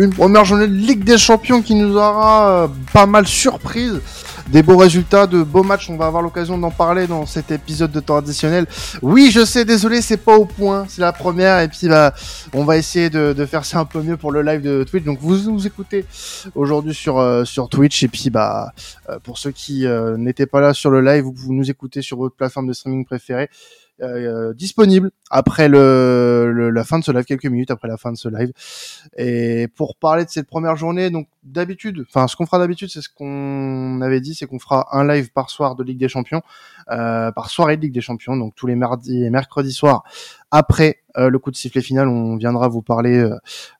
Une première journée de Ligue des Champions qui nous aura euh, pas mal surprise. Des beaux résultats, de beaux matchs. On va avoir l'occasion d'en parler dans cet épisode de temps additionnel. Oui, je sais, désolé, c'est pas au point. C'est la première. Et puis, bah, on va essayer de, faire ça un peu mieux pour le live de Twitch. Donc, vous nous écoutez aujourd'hui sur, euh, sur Twitch. Et puis, bah, euh, pour ceux qui n'étaient pas là sur le live, vous nous écoutez sur votre plateforme de streaming préférée. Euh, disponible après le, la fin de ce live, quelques minutes après la fin de ce live. Et pour parler de cette première journée, donc d'habitude, enfin ce qu'on fera d'habitude, c'est ce qu'on avait dit, c'est qu'on fera un live par soir de Ligue des Champions, euh, par soirée de Ligue des Champions, donc tous les mardis et mercredis soirs. Après euh, le coup de sifflet final, on viendra vous parler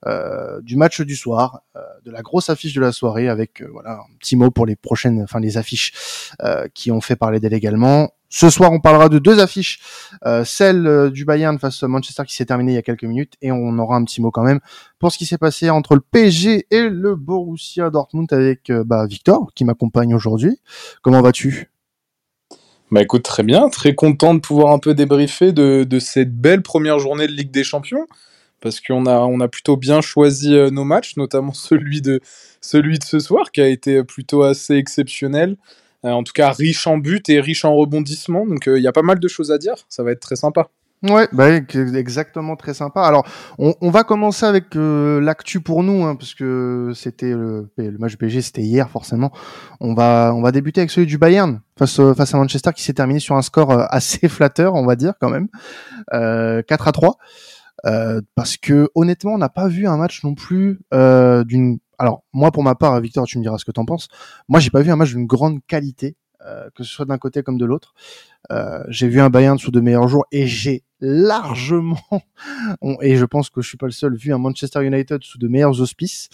euh, du match du soir, de la grosse affiche de la soirée, avec voilà un petit mot pour les prochaines, enfin les affiches qui ont fait parler d'elle également ce soir, on parlera de deux affiches, euh, celle euh, du Bayern face à Manchester qui s'est terminée il y a quelques minutes, et on aura un petit mot quand même pour ce qui s'est passé entre le PSG et le Borussia Dortmund avec euh, bah, Victor qui m'accompagne aujourd'hui. Comment vas-tu? Bah écoute, très bien, très content de pouvoir un peu débriefer de, cette belle première journée de Ligue des Champions, parce qu'on a, on a plutôt bien choisi nos matchs, notamment celui de, celui de ce soir qui a été plutôt assez exceptionnel. Euh, en tout cas riche en buts et riche en rebondissements. Donc euh, il y a pas mal de choses à dire. Ça va être très sympa. Ouais, bah, exactement très sympa. Alors, on, on va commencer avec euh, l'actu pour nous, hein, parce que c'était le, le, match du PSG, c'était hier forcément. On va, on va débuter avec celui du Bayern face, face à Manchester, qui s'est terminé sur un score assez flatteur, on va dire quand même, euh, 4 à 3. Euh, parce que honnêtement, on n'a pas vu un match non plus d'une alors moi pour ma part, Victor, tu me diras ce que t'en penses. Moi, j'ai pas vu un match d'une grande qualité, euh, que ce soit d'un côté comme de l'autre. Euh, j'ai vu un Bayern sous de meilleurs jours et j'ai largement, et je pense que je suis pas le seul, vu un Manchester United sous de meilleurs auspices.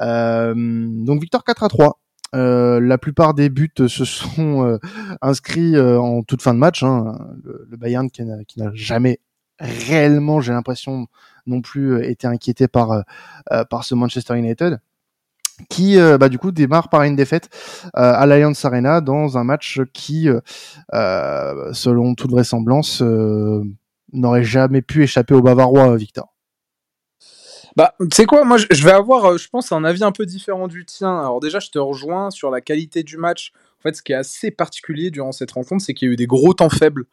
Euh, donc Victor 4 à 3. la plupart des buts se sont inscrits en toute fin de match. Hein. Le, Bayern qui n'a jamais réellement, j'ai l'impression, non plus été inquiété par par ce Manchester United qui euh, bah, du coup démarre par une défaite euh, à l'Alliance Arena dans un match qui, euh, selon toute vraisemblance, n'aurait jamais pu échapper aux Bavarois, Victor. Bah, tu sais quoi, moi je vais avoir, je pense, un avis un peu différent du tien. Alors déjà, je te rejoins sur la qualité du match. En fait, ce qui est assez particulier durant cette rencontre, c'est qu'il y a eu des gros temps faibles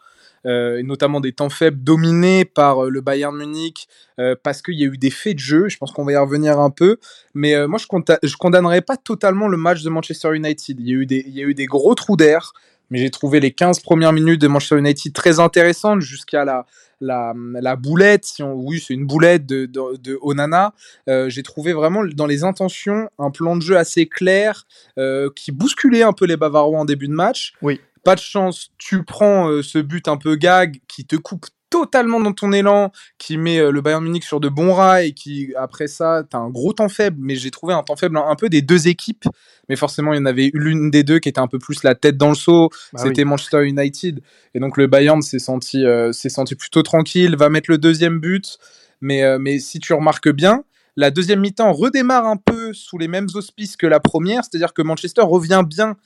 notamment des temps faibles dominés par euh, le Bayern Munich euh, parce qu'il y a eu des faits de jeu. Je pense qu'on va y revenir un peu, mais moi je, je condamnerais pas totalement le match de Manchester United. Il y a eu des, il y a eu des gros trous d'air, mais j'ai trouvé les 15 premières minutes de Manchester United très intéressantes jusqu'à la, la, la, boulette, si on, oui, c'est une boulette de, de, Onana. Euh, j'ai trouvé vraiment dans les intentions un plan de jeu assez clair euh, qui bousculait un peu les Bavarois en début de match. Oui. Pas de chance, tu prends euh, ce but un peu gag qui te coupe totalement dans ton élan, qui met euh, le Bayern Munich sur de bons rails, et qui, après ça, t'as un gros temps faible, mais j'ai trouvé un temps faible un peu des deux équipes, mais forcément, il y en avait l'une des deux qui était un peu plus la tête dans le seau, bah c'était Manchester United, et donc le Bayern s'est senti, euh, s'est senti plutôt tranquille, va mettre le deuxième but, mais, mais si tu remarques bien, la deuxième mi-temps redémarre un peu sous les mêmes auspices que la première, c'est-à-dire que Manchester revient bien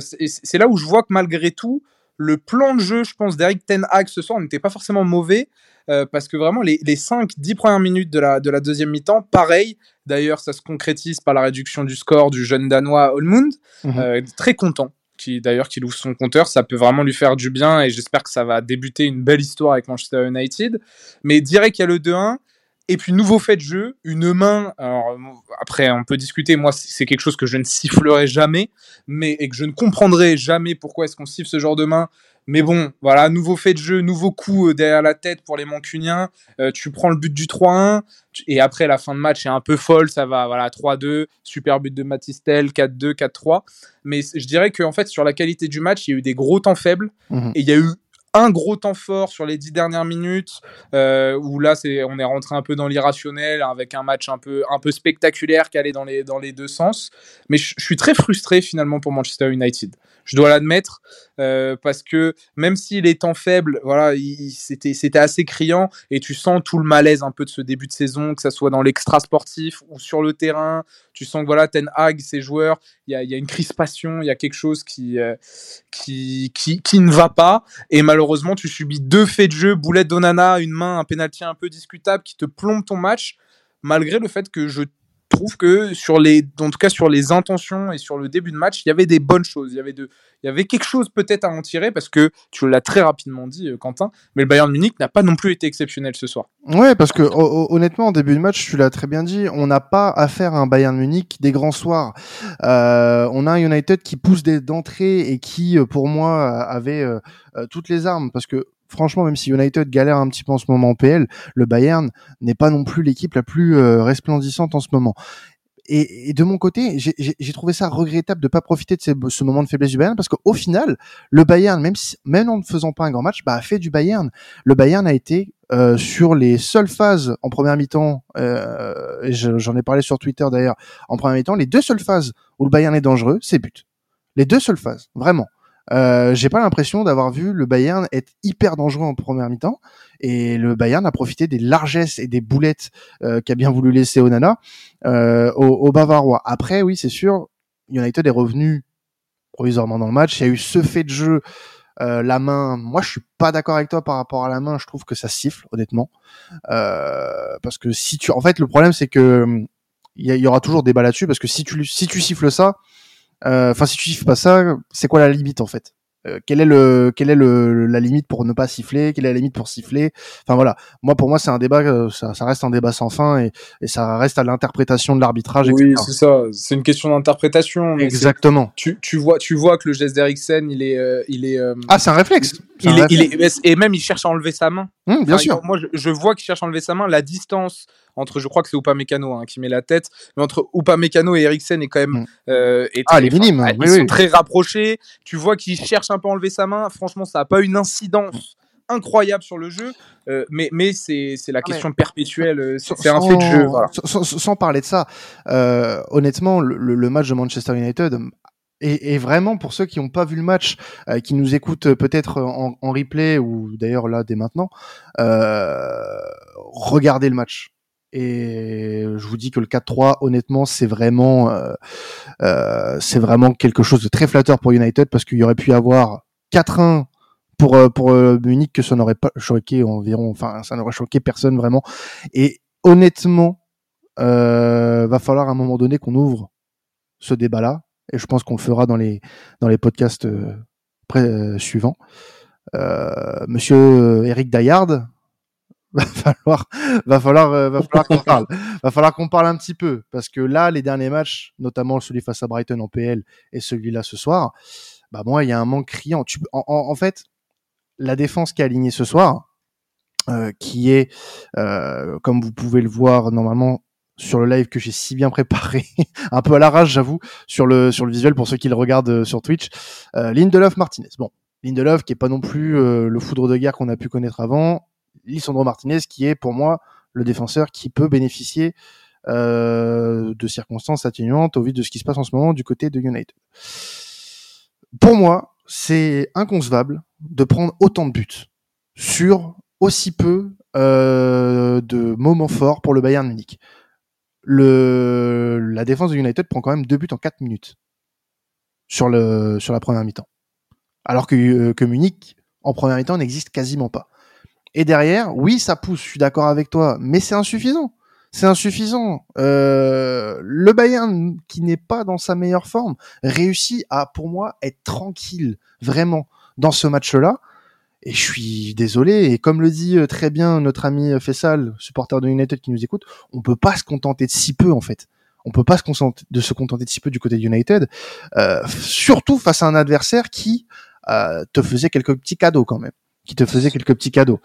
c'est là où je vois que malgré tout, le plan de jeu, je pense, d'Eric Ten Hag ce soir n'était pas forcément mauvais. Euh, parce que vraiment, les, les 5-10 premières minutes de la, de la deuxième mi-temps, pareil. D'ailleurs, ça se concrétise par la réduction du score du jeune Danois Holmund. Mhm. Euh, très content qui d'ailleurs qu'il ouvre son compteur, ça peut vraiment lui faire du bien et j'espère que ça va débuter une belle histoire avec Manchester United. Mais direct qu'il y a le 2-1, et puis nouveau fait de jeu, une main. Alors après, on peut discuter. Moi, c'est quelque chose que je ne sifflerai jamais, mais et que je ne comprendrai jamais pourquoi est-ce qu'on siffle ce genre de main. Mais bon, voilà, nouveau fait de jeu, nouveau coup euh, derrière la tête pour les Mancuniens. Euh, tu prends le but du 3-1 et après la fin de match est un peu folle. Ça va, voilà, 3-2, super but de Matistel, 4-2, 4-3. Mais je dirais qu'en fait sur la qualité du match, il y a eu des gros temps faibles mmh et il y a eu un gros temps fort sur les dix dernières minutes euh, où là c'est on est rentré un peu dans l'irrationnel avec un match un peu un peu spectaculaire qui allait dans les dans les deux sens. Mais je suis très frustré finalement pour Manchester United je dois l'admettre euh, parce que même si les temps faibles voilà c'était c'était assez criant et tu sens tout le malaise un peu de ce début de saison que ça soit dans l'extra sportif ou sur le terrain. Tu sens que voilà Ten Hag ses joueurs il y a, y a une crispation il y a quelque chose qui, euh, qui qui qui ne va pas. Et malheureusement tu subis deux faits de jeu, boulette d'Onana, une main, un pénalty un peu discutable qui te plombe ton match, malgré le fait que je trouve que sur les, en tout cas sur les intentions et sur le début de match, il y avait des bonnes choses. Il y avait de, il y avait quelque chose peut-être à en tirer parce que tu l'as très rapidement dit, euh, Quentin. Mais le Bayern Munich n'a pas non plus été exceptionnel ce soir. Ouais, parce que honnêtement, en début de match, tu l'as très bien dit, on n'a pas affaire à un Bayern Munich des grands soirs. Euh, on a un United qui pousse d'entrée et qui, euh, pour moi, avait toutes les armes parce que franchement, même si United galère un petit peu en ce moment en PL, le Bayern n'est pas non plus l'équipe la plus euh, resplendissante en ce moment. Et, de mon côté, j'ai trouvé ça regrettable de pas profiter de ce moment de faiblesse du Bayern parce qu'au final, le Bayern, même en ne faisant pas un grand match, bah, a fait du Bayern. Le Bayern a été euh, sur les seules phases en première mi-temps, euh, j'en ai parlé sur Twitter d'ailleurs, en première mi-temps, les deux seules phases où le Bayern est dangereux, c'est but. Les deux seules phases, vraiment. Euh, j'ai pas l'impression d'avoir vu le Bayern être hyper dangereux en première mi-temps et le Bayern a profité des largesses et des boulettes euh, qu'a bien voulu laisser Onana euh, au, Bavarois. Après, oui, c'est sûr, United est revenu provisoirement dans le match. Il y a eu ce fait de jeu, euh, la main. Moi, je suis pas d'accord avec toi par rapport à la main. Je trouve que ça siffle, honnêtement, euh, parce que si tu, en fait, le problème c'est que il y, y, aura toujours débat là-dessus parce que si tu si tu siffles ça enfin, si tu siffles pas ça, c'est quoi la limite en fait? Euh, quelle est le quelle est le, la limite pour ne pas siffler? Quelle est la limite pour siffler? Enfin voilà. Moi pour moi c'est un débat euh, ça, ça, reste un débat sans fin et, et ça reste à l'interprétation de l'arbitrage oui c'est ça. C'est une question d'interprétation exactement. tu, tu vois tu vois que le geste d'Eriksen il est il est ah c'est un réflexe. il, est, il est, et même il cherche à enlever sa main. Mmh, bien sûr. moi je, je vois qu'il cherche à enlever sa main. La distance entre, je crois que c'est Upamecano hein, qui met la tête, mais entre Upamecano et Eriksen est quand même mm. euh, ah les minimes, ils sont très rapprochés. Tu vois qu'il cherche un peu à enlever sa main. Franchement, ça a pas une incidence incroyable sur le jeu, euh, mais, mais c'est, la question perpétuelle, euh, c'est un fait de jeu. Sans, parler de ça, honnêtement, le, match de Manchester United et, vraiment pour ceux qui n'ont pas vu le match, qui nous écoutent peut-être en, en replay ou d'ailleurs là dès maintenant, regardez le match. Et je vous dis que le 4-3, honnêtement, c'est vraiment, euh, euh, c'est vraiment quelque chose de très flatteur pour United parce qu'il y aurait pu y avoir 4-1 pour euh, pour Munich que ça n'aurait pas choqué environ, enfin ça n'aurait choqué personne vraiment. Et honnêtement, va falloir à un moment donné qu'on ouvre ce débat-là. Et je pense qu'on le fera dans les dans les podcasts suivants. Monsieur Eric Dayard, va falloir, va falloir, euh, va falloir qu'on parle. Va falloir qu'on parle un petit peu parce que là, les derniers matchs, notamment celui face à Brighton en PL et celui-là ce soir, bah moi, il y a un manque criant. Tu, en, en, fait, la défense qui est alignée ce soir, euh, qui est, euh, comme vous pouvez le voir normalement sur le live que j'ai si bien préparé, un peu à l'arrache, j'avoue, sur le sur le visuel pour ceux qui le regardent sur Twitch, Lindelof Martinez. Bon, Lindelof qui est pas non plus euh, le foudre de guerre qu'on a pu connaître avant, Lisandro Martinez, qui est pour moi le défenseur qui peut bénéficier euh, de circonstances atténuantes au vu de ce qui se passe en ce moment du côté de United. Pour moi, c'est inconcevable de prendre autant de buts sur aussi peu euh, de moments forts pour le Bayern Munich. Le, la défense de United prend quand même deux buts en quatre minutes sur, le, sur la première mi-temps. Alors que, euh, que Munich, en première mi-temps, n'existe quasiment pas. Et derrière, oui, ça pousse, je suis d'accord avec toi, mais c'est insuffisant. C'est insuffisant. Euh, le Bayern, qui n'est pas dans sa meilleure forme, réussit à, pour moi, être tranquille, vraiment, dans ce match-là. Et je suis désolé. Et comme le dit euh, très bien notre ami Fessal, supporter de United qui nous écoute, on peut pas se contenter de si peu, en fait. On peut pas se contenter de se contenter de si peu du côté de United, euh, surtout face à un adversaire qui euh, te faisait quelques petits cadeaux quand même, qui te faisait quelques petits cadeaux.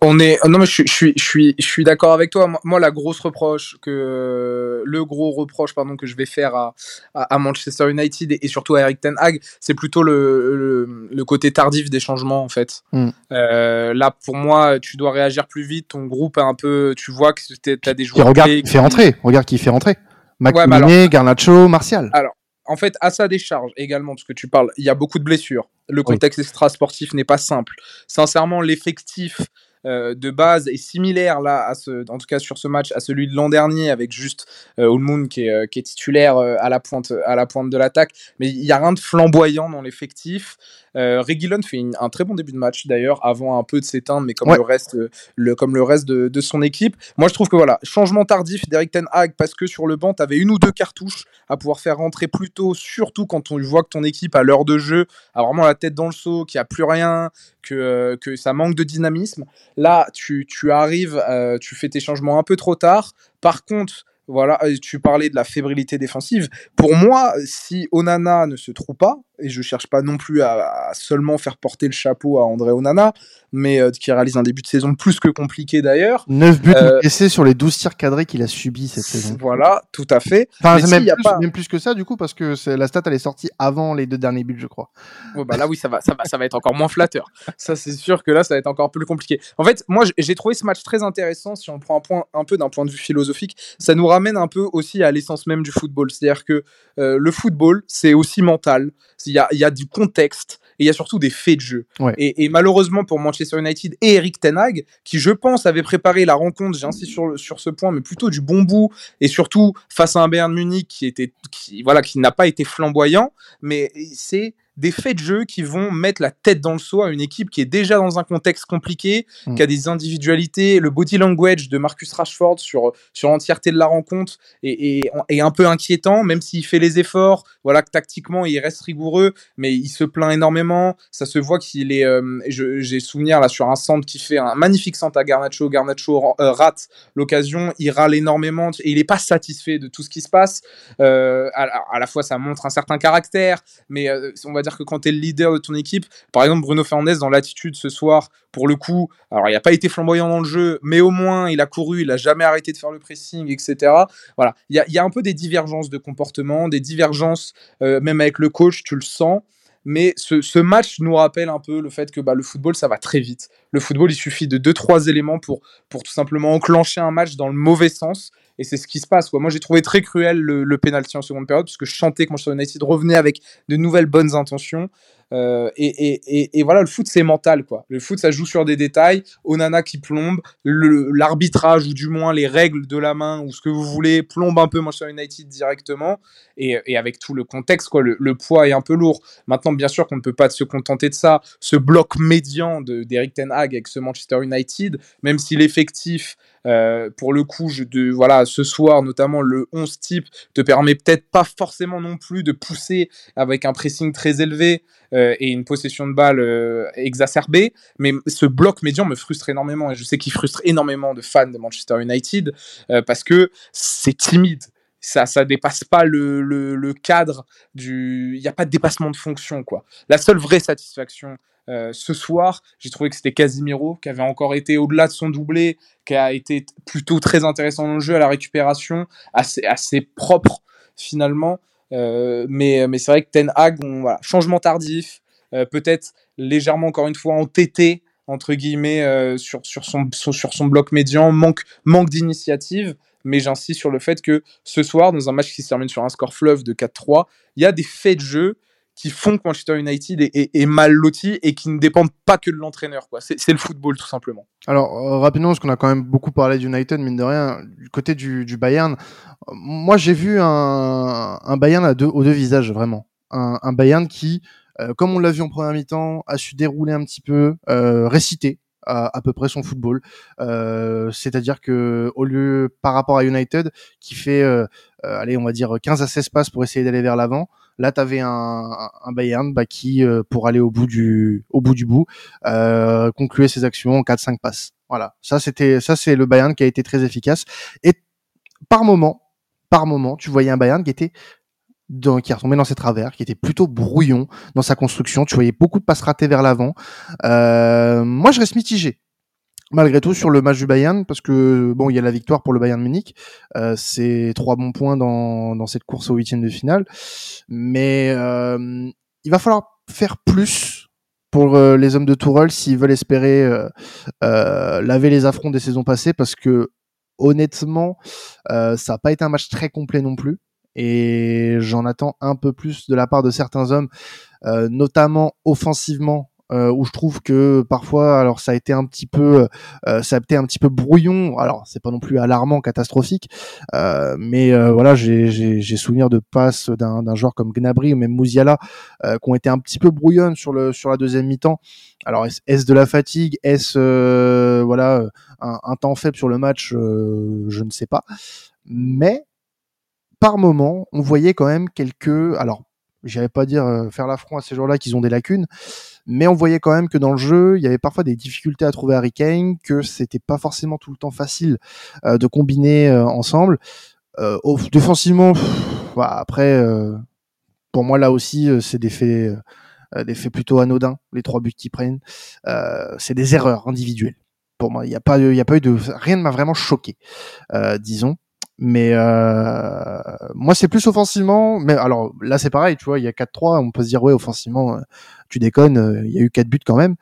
On est non mais je, suis je suis je suis d'accord avec toi. Moi, la grosse reproche que le gros reproche pardon que je vais faire à, à, Manchester United et, surtout à Eric Ten Hag, c'est plutôt le, le, côté tardif des changements en fait. Mm. Euh, là pour moi, tu dois réagir plus vite. Ton groupe est un peu, tu vois que tu as des joueurs. regarde qui fait rentrer. Regarde qui fait rentrer. McTominay, Garnacho, Martial. Alors en fait, à sa décharge également, parce que tu parles, il y a beaucoup de blessures. Le contexte extra-sportif n'est pas simple. Sincèrement, l'effectif de base est similaire là, à ce, en tout cas sur ce match, à celui de l'an dernier avec juste Ulmund qui est, qui est titulaire à la pointe, à la pointe de l'attaque. Mais il y a rien de flamboyant dans l'effectif. Euh, Reguilon fait un très bon début de match d'ailleurs, avant un peu de s'éteindre, mais comme le reste, euh, le, comme le reste de, son équipe. Moi, je trouve que voilà, changement tardif d'Eric Ten Hag parce que sur le banc, tu avais une ou deux cartouches à pouvoir faire rentrer plus tôt, surtout quand on voit que ton équipe à l'heure de jeu a vraiment la tête dans le seau, qu'il n'y a plus rien, que, euh, que ça manque de dynamisme. Là, tu, tu arrives, euh, tu fais tes changements un peu trop tard. Par contre, voilà, tu parlais de la fébrilité défensive. Pour moi, si Onana ne se trouve pas, et je cherche pas non plus à, seulement faire porter le chapeau à André Onana, mais euh, qui réalise un début de saison plus que compliqué d'ailleurs. 9 buts euh, sur les 12 tirs cadrés qu'il a subis cette saison. Voilà, tout à fait. Enfin, même, plus, pas... même, plus, que ça du coup, parce que la stat elle est sortie avant les deux derniers buts, je crois. bah là oui, ça va, ça va, ça va être encore moins flatteur. ça c'est sûr que là, ça va être encore plus compliqué. En fait, moi j'ai trouvé ce match très intéressant si on prend un point un peu d'un point de vue philosophique. Ça nous ramène un peu aussi à l'essence même du football, c'est-à-dire que euh, le football c'est aussi mental. Il y a, y a du contexte et il y a surtout des faits de jeu. Et, malheureusement pour Manchester United et Eric Ten Hag, qui je pense avait préparé la rencontre, j'insiste sur, sur ce point, mais plutôt du bon bout, et surtout face à un Bayern Munich qui était, qui, voilà, qui n'a pas été flamboyant, mais c'est des faits de jeu qui vont mettre la tête dans le seau à une équipe qui est déjà dans un contexte compliqué, mm. qui a des individualités. Le body language de Marcus Rashford sur, sur l'entièreté de la rencontre est, est, un peu inquiétant, même s'il fait les efforts. Voilà, que tactiquement, il reste rigoureux, mais il se plaint énormément. Ça se voit qu'il est. Euh, j'ai souvenir là sur un centre qui fait un magnifique centre à Garnacho. Garnacho euh, rate l'occasion, il râle énormément et il n'est pas satisfait de tout ce qui se passe. Euh, à, la fois, ça montre un certain caractère, mais on va c'est-à-dire que quand tu es le leader de ton équipe, par exemple Bruno Fernandes dans l'attitude ce soir, pour le coup, alors il n'a pas été flamboyant dans le jeu, mais au moins il a couru, il a jamais arrêté de faire le pressing, etc. Voilà, il y a, un peu des divergences de comportement, des divergences euh, même avec le coach, tu le sens. Mais ce, match nous rappelle un peu le fait que bah, le football, ça va très vite. Le football, il suffit de 2-3 éléments pour, pour tout simplement enclencher un match dans le mauvais sens. Et c'est ce qui se passe. Quoi. Moi, j'ai trouvé très cruel le, le penalty en seconde période, parce que je chantais que Manchester United revenait avec de nouvelles bonnes intentions. Euh, et, voilà, le foot, c'est mental. quoi. Le foot, ça joue sur des détails. Onana qui plombe, l'arbitrage, ou du moins les règles de la main, ou ce que vous voulez, plombe un peu Manchester United directement. Et, avec tout le contexte, quoi, le, poids est un peu lourd. Maintenant, bien sûr qu'on ne peut pas se contenter de ça. Ce bloc médian d'Eric Ten Hag avec ce Manchester United, même si l'effectif euh, pour le coup, je, voilà, ce soir, notamment le 11 type, te permet peut-être pas forcément non plus de pousser avec un pressing très élevé euh, et une possession de balle euh, exacerbée. Mais ce bloc médian me frustre énormément et je sais qu'il frustre énormément de fans de Manchester United parce que c'est timide ça ça dépasse pas le cadre du il n'y a pas de dépassement de fonction quoi la seule vraie satisfaction euh, ce soir, j'ai trouvé que c'était Casimiro qui avait encore été au-delà de son doublé, qui a été plutôt très intéressant dans le jeu à la récupération, assez, propre finalement. Euh, mais c'est vrai que Ten Hag, voilà, changement tardif, euh, peut-être légèrement encore une fois entêté entre guillemets sur, sur, son, sur son bloc médian, manque, manque d'initiative. Mais j'insiste sur le fait que ce soir, dans un match qui se termine sur un score fleuve de 4-3, il y a des faits de jeu qui font que Manchester United est, mal loti et qui ne dépendent pas que de l'entraîneur. Quoi. C'est, le football, tout simplement. Alors, euh, rapidement, parce qu'on a quand même beaucoup parlé d'United, mine de rien, du côté du, Bayern, moi j'ai vu un, Bayern à deux, aux deux visages, vraiment. Un, Bayern qui, euh, comme on l'a vu en première mi-temps, a su dérouler un petit peu, euh, réciter à, peu près son football. C'est-à-dire que au lieu, par rapport à United, qui fait, allez, on va dire 15 à 16 passes pour essayer d'aller vers l'avant, Là, tu avais un, un Bayern bah, qui, euh, pour aller au bout du, au bout du bout, euh, concluait ses actions en 4-5 passes. Voilà, ça c'était, ça c'est le Bayern qui a été très efficace. Et par moment, par moment, tu voyais un Bayern qui était dans, qui retombait dans ses travers, qui était plutôt brouillon dans sa construction. Tu voyais beaucoup de passes ratées vers l'avant. Euh, moi, je reste mitigé malgré tout sur le match du Bayern parce que bon il y a la victoire pour le Bayern Munich euh, c'est trois bons points dans, cette course au huitième de finale. Mais euh, il va falloir faire plus pour euh, les hommes de Tourelle s'ils veulent espérer laver les affronts des saisons passées parce que honnêtement ça n'a pas été un match très complet non plus. Et j'en attends un peu plus de la part de certains hommes notamment offensivement euh, où je trouve que parfois, alors ça a été un petit peu, euh, ça a été un petit peu brouillon. Alors c'est pas non plus alarmant, catastrophique, euh, mais voilà, j'ai souvenir de passes d'un joueur comme Gnabry ou même Mouziala qui ont été un petit peu brouillonnes sur le sur la deuxième mi-temps. Alors est-ce de la fatigue, est-ce voilà un, un, temps faible sur le match, je ne sais pas, mais par moment, on voyait quand même quelques, alors J'irais pas dire euh, faire l'affront à ces joueurs-là qu'ils ont des lacunes, mais on voyait quand même que dans le jeu, il y avait parfois des difficultés à trouver Harry Kane, que c'était pas forcément tout le temps facile euh, de combiner euh, ensemble. défensivement, bah, après, pour moi là aussi, c'est des faits, des faits plutôt anodins. Les trois buts qu'ils prennent, c'est des erreurs individuelles. Pour moi, il n'y a pas, il a pas eu de, rien ne m'a vraiment choqué, disons. Mais euh, moi, c'est plus offensivement. Mais alors là, c'est pareil, tu vois, il y a 4-3, on peut se dire, ouais, offensivement, euh, tu déconnes, euh, il y a eu 4 buts quand même.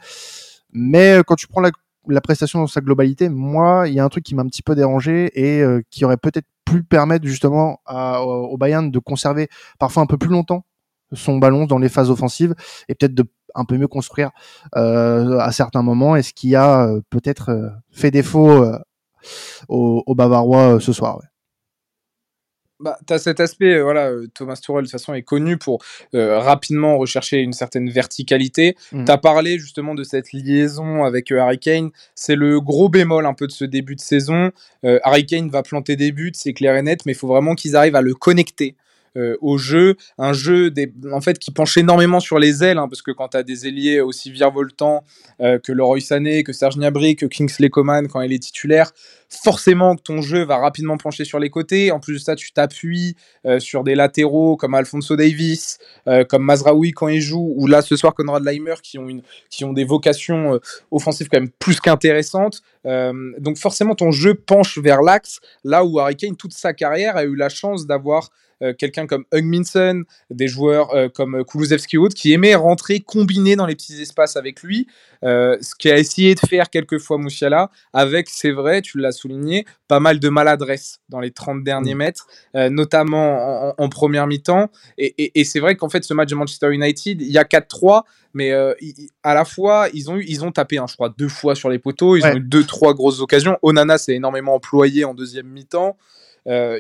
Mais quand tu prends la, prestation dans sa globalité, moi, il y a un truc qui m'a un petit peu dérangé et qui aurait peut-être pu permettre justement au Bayern de conserver parfois un peu plus longtemps son ballon dans les phases offensives et peut-être de un peu mieux construire euh, à certains moments. Et ce qui a peut-être fait défaut aux, Bavarois ce soir. Bah, tu as cet aspect, euh, voilà, euh, Thomas Tuchel de toute façon est connu pour euh, rapidement rechercher une certaine verticalité. Mm. Tu as parlé justement de cette liaison avec Harry Kane, c'est le gros bémol un peu de ce début de saison. Harry Kane va planter des buts, c'est clair et net, mais il faut vraiment qu'ils arrivent à le connecter. Euh, au jeu, un jeu des, en fait qui penche énormément sur les ailes, hein, parce que quand tu as des ailiers aussi virevoltants euh, que Leroy Sané, que Serge Gnabry, que Kingsley Coman quand il est titulaire, forcément que ton jeu va rapidement pencher sur les côtés. En plus de ça, tu t'appuies euh, sur des latéraux comme Alfonso Davis, comme Mazraoui quand il joue, ou là ce soir Conrad Leimer qui ont, une, qui ont des vocations offensives quand même plus qu'intéressantes. donc forcément ton jeu penche vers l'axe, là où Harry Kane toute sa carrière a eu la chance d'avoir euh, quelqu'un comme Hugminson, des joueurs euh, comme Kulusevski ou qui aimaient rentrer combiner dans les petits espaces avec lui, euh, ce qui a essayé de faire quelquefois Moussiala, avec, c'est vrai, tu l'as souligné, pas mal de maladresse dans les 30 derniers mm. mètres, notamment en, première mi-temps. Et, c'est vrai qu'en fait, ce match de Manchester United, il y a 4-3, mais à la fois, ils ont, eu, ils ont tapé, hein, je crois, deux fois sur les poteaux, ils ont eu deux, trois grosses occasions. Onana s'est énormément employé en deuxième mi-temps.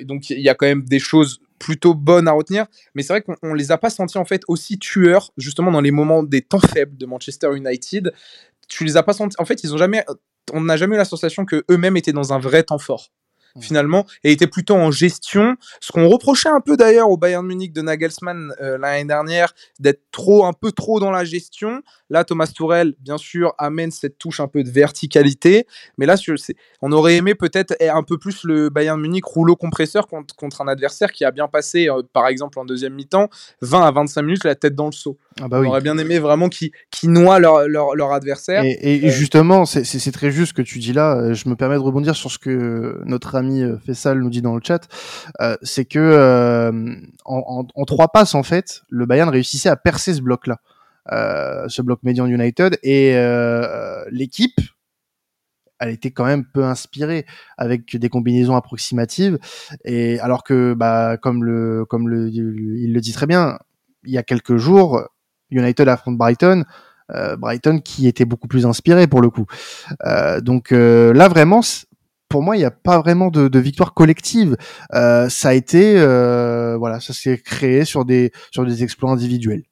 donc il y a quand même des choses plutôt bonnes à retenir. Mais c'est vrai qu'on les a pas sentis en fait aussi tueurs, justement dans les moments des temps faibles de Manchester United. Tu les as pas sentis. En fait, ils ont jamais. On n'a jamais eu la sensation que eux-mêmes étaient dans un vrai temps fort. Finalement, et était plutôt en gestion. Ce qu'on reprochait un peu d'ailleurs au Bayern Munich de Nagelsmann euh, l'année dernière, d'être trop, un peu trop dans la gestion. Là, Thomas Tourel, bien sûr, amène cette touche un peu de verticalité. Mais là, on aurait aimé peut-être un peu plus le Bayern Munich rouleau compresseur contre, contre un adversaire qui a bien passé, euh, par exemple, en deuxième mi-temps, 20 à 25 minutes la tête dans le seau. Ah bah on aurait bien aimé vraiment qu'ils qui noient leur, leur, leur, adversaire. Et, euh, justement, c'est très juste ce que tu dis là. Je me permets de rebondir sur ce que notre ami euh, Fessal nous dit dans le chat. Euh, c'est que en, en, trois passes, en fait, le Bayern réussissait à percer ce bloc-là. ce bloc Median United et l'équipe elle était quand même peu inspirée avec des combinaisons approximatives et alors que bah comme le comme le il le dit très bien il y a quelques jours United affronte Brighton. Euh, Brighton qui était beaucoup plus inspiré pour le coup. Euh, donc euh, là vraiment, pour moi, il n'y a pas vraiment de, victoire collective. ça a été, voilà, ça s'est créé sur des sur des exploits individuels.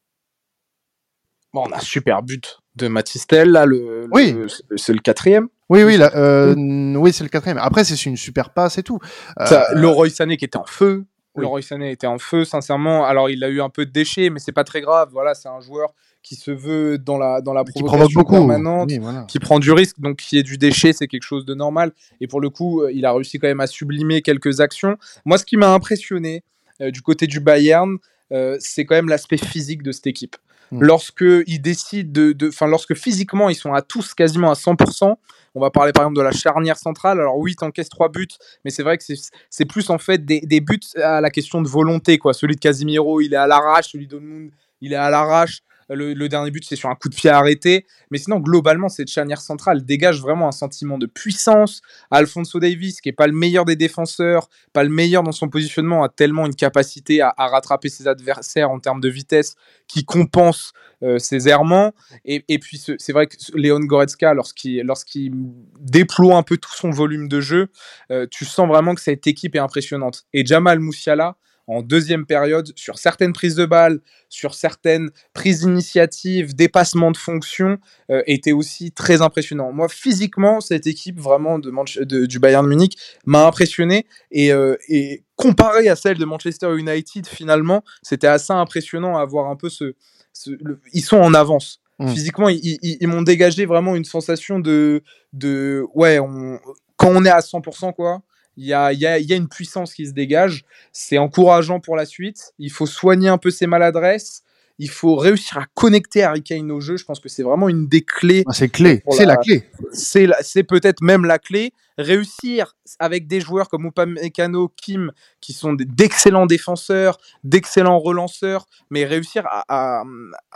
Bon, on a un super but de Matistel là, le, oui, c'est le quatrième. Oui, oui, oui, c'est le quatrième. Après, c'est une super passe et tout. Euh, Leroy Sané qui était en feu. Le Roy Sané était en feu, sincèrement. Alors, il a eu un peu de déchets, mais c'est pas très grave. Voilà, c'est un joueur qui se veut dans la, dans la provocation beaucoup. permanente, qui prend du risque. Donc, qui est du déchet, c'est quelque chose de normal. Et pour le coup, euh, il a réussi quand même à sublimer quelques actions. Moi, ce qui m'a impressionné euh, du côté du Bayern, euh, c'est quand même l'aspect physique de cette équipe. Mm. Lorsque ils décident de, enfin, lorsque physiquement ils sont à tous quasiment à 100%, on va parler par exemple de la charnière centrale. Alors oui, t'encaisses trois buts, mais c'est vrai que c'est plus en fait des, buts à la question de volonté. Quoi. Celui de Casimiro, il est à l'arrache. Celui d'Olmund, il est à l'arrache. Le, dernier but, c'est sur un coup de pied arrêté. Mais sinon, globalement, cette charnière centrale dégage vraiment un sentiment de puissance. Alfonso Davis, qui est pas le meilleur des défenseurs, pas le meilleur dans son positionnement, a tellement une capacité à, rattraper ses adversaires en termes de vitesse qui compense euh, ses errements. Et, puis, c'est vrai que Léon Goretzka, lorsqu'il déploie un peu tout son volume de jeu, euh, tu sens vraiment que cette équipe est impressionnante. Et Jamal Moussiala, en deuxième période sur certaines prises de balles, sur certaines prises d'initiative, dépassements de fonction, euh, était aussi très impressionnant. Moi, physiquement, cette équipe vraiment de, du Bayern Munich m'a impressionné et, euh, et, comparé à celle de Manchester United, finalement, c'était assez impressionnant à voir un peu ce. ils sont en avance. Mmh. Physiquement, ils, ils, m'ont dégagé vraiment une sensation de, de ouais, on, quand on est à 100%, quoi, il y a, y, a, y a, une puissance qui se dégage. C'est encourageant pour la suite. Il faut soigner un peu ses maladresses. Il faut réussir à connecter Harry Kane au jeu. Je pense que c'est vraiment une des clés. Ah, c'est clé. C'est la... clé. C'est peut-être même la clé réussir avec des joueurs comme Upamecano, Kim, qui sont d'excellents défenseurs, d'excellents relanceurs, mais réussir à,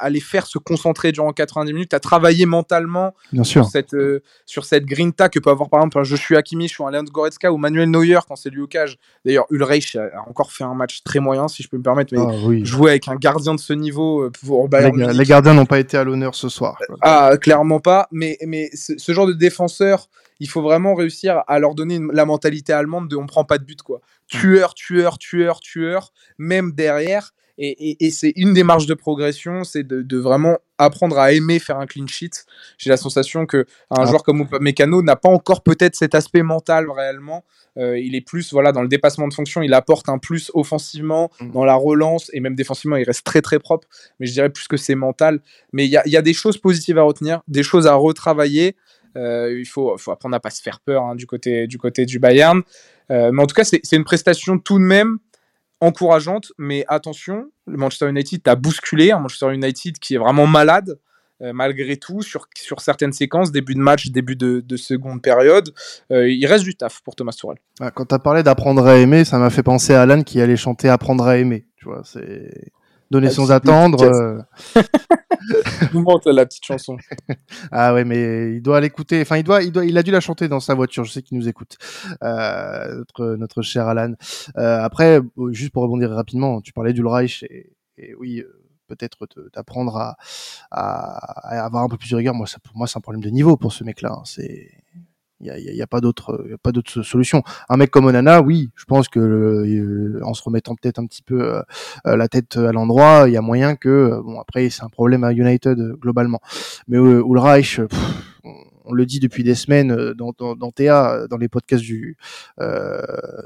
les faire se concentrer durant 90 minutes, à travailler mentalement Bien sûr. Sur, cette, euh, sur cette grinta que peut avoir par exemple un Joshua Kimmich ou un Leon Goretzka ou Manuel Neuer quand c'est lui au cage. D'ailleurs, Ulreich a encore fait un match très moyen, si je peux me permettre, mais ah, jouer avec un gardien de ce niveau euh, Les, gardiens n'ont pas été à l'honneur ce soir. Ah, clairement pas, mais, mais ce genre de défenseur il faut vraiment réussir à leur donner la mentalité allemande de on prend pas de but quoi. Mmh. Tueur, tueur, tueur, tueur, même derrière. Et, c'est une des marges de progression, c'est de, vraiment apprendre à aimer faire un clean sheet. J'ai la sensation que un ah. joueur comme Mécano n'a pas encore peut-être cet aspect mental réellement. Euh, il est plus voilà dans le dépassement de fonction, il apporte un plus offensivement mmh. dans la relance et même défensivement, il reste très très propre. Mais je dirais plus que c'est mental. Mais il y a, y a, des choses positives à retenir, des choses à retravailler. Euh, il faut, apprendre à pas se faire peur hein, du, côté, du côté du Bayern. Euh, mais en tout cas, c'est une prestation tout de même encourageante. Mais attention, le Manchester United t'a bousculé. Un Manchester United qui est vraiment malade. Euh, malgré tout, sur, certaines séquences, début de match, début de, de seconde période, il reste du taf pour Thomas Tuchel. Ah, quand tu as parlé d'apprendre à aimer, ça m'a fait penser à Alan qui allait chanter Apprendre à aimer. Tu vois, c'est donner sans attendre. Nous montre la petite chanson. ah ouais, mais il doit l'écouter. Enfin, il doit, il doit, il a dû la chanter dans sa voiture. Je sais qu'il nous écoute, euh, notre notre cher Alan. Euh, après, juste pour rebondir rapidement, tu parlais du Reich et, et oui. Euh, peut-être t'apprendre à, à, avoir un peu plus de rigueur. Moi, ça, pour moi, c'est un problème de niveau pour ce mec-là. Hein. C'est, il y a, pas d'autre, pas d'autre solution. Un mec comme Onana, oui, je pense que euh, en se remettant peut-être un petit peu euh, euh, la tête à l'endroit, il y a moyen que, bon, après c'est un problème à United globalement. Mais Ulreich, on le dit depuis des semaines dans, dans, dans TA, dans les podcasts du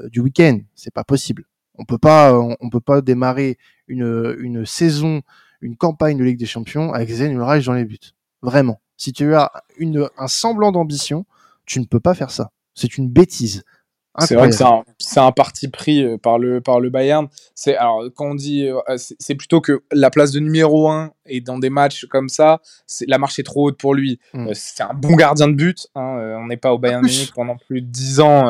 du week-end, c'est pas possible. On peut pas, on, peut pas démarrer une une saison, une campagne de Ligue des Champions avec Zen Ulreich dans les buts. Vraiment. Si tu as une, un semblant d'ambition, tu ne peux pas faire ça. C'est une bêtise. C'est vrai que c'est un, parti pris euh, par le, par le Bayern. C'est, alors, quand on dit, euh, c'est plutôt que la place de numéro 1 et dans des matchs comme ça, la marche est trop haute pour lui. Hmm. Euh, c'est un bon gardien de but. Hein, on n'est pas au Bayern Munich pendant plus de 10 ans.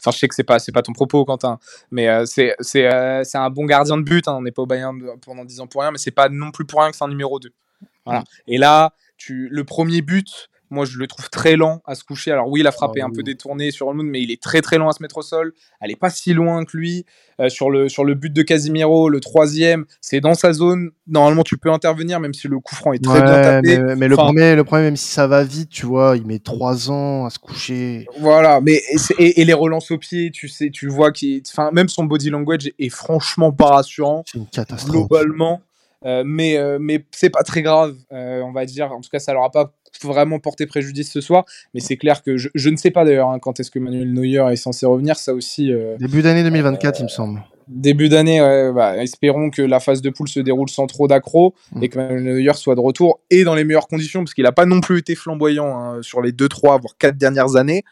Enfin, je sais que c'est pas, c'est pas ton propos, Quentin. Mais c'est, c'est, c'est un bon gardien de but. Hein, on n'est pas au Bayern pendant 10 ans pour rien. Mais c'est pas non plus pour rien que c'est un numéro 2. Voilà. Hmm. Et là, tu, le premier but, moi, je le trouve très lent à se coucher. Alors oui, la frappe est un peu détournée sur le moon, mais il est très très lent à se mettre au sol. Elle est pas si loin que lui. Euh, sur, le, sur le but de Casimiro, le troisième, c'est dans sa zone. Normalement, tu peux intervenir, même si le coup franc est très bien tapé. Mais, le, premier, le premier, même si ça va vite, tu vois, il met trois ans à se coucher. Voilà, mais et, les relances au pied, tu sais, tu vois qu'il, enfin, même son body language est, franchement pas rassurant. C'est une catastrophe. Globalement. Euh, mais euh, mais c'est pas très grave, on va dire. En tout cas, ça leur a pas vraiment porter préjudice ce soir. Mais c'est clair que je, ne sais pas d'ailleurs hein, quand est-ce que Manuel Neuer est censé revenir. Ça aussi. Euh, Début d'année 2024, il me semble. Début d'année, bah, espérons que la phase de poule se déroule sans trop d'accro mm. et que Manuel Neuer soit de retour et dans les meilleures conditions, parce qu'il n'a pas non plus été flamboyant hein, sur les 2, 3, voire 4 dernières années.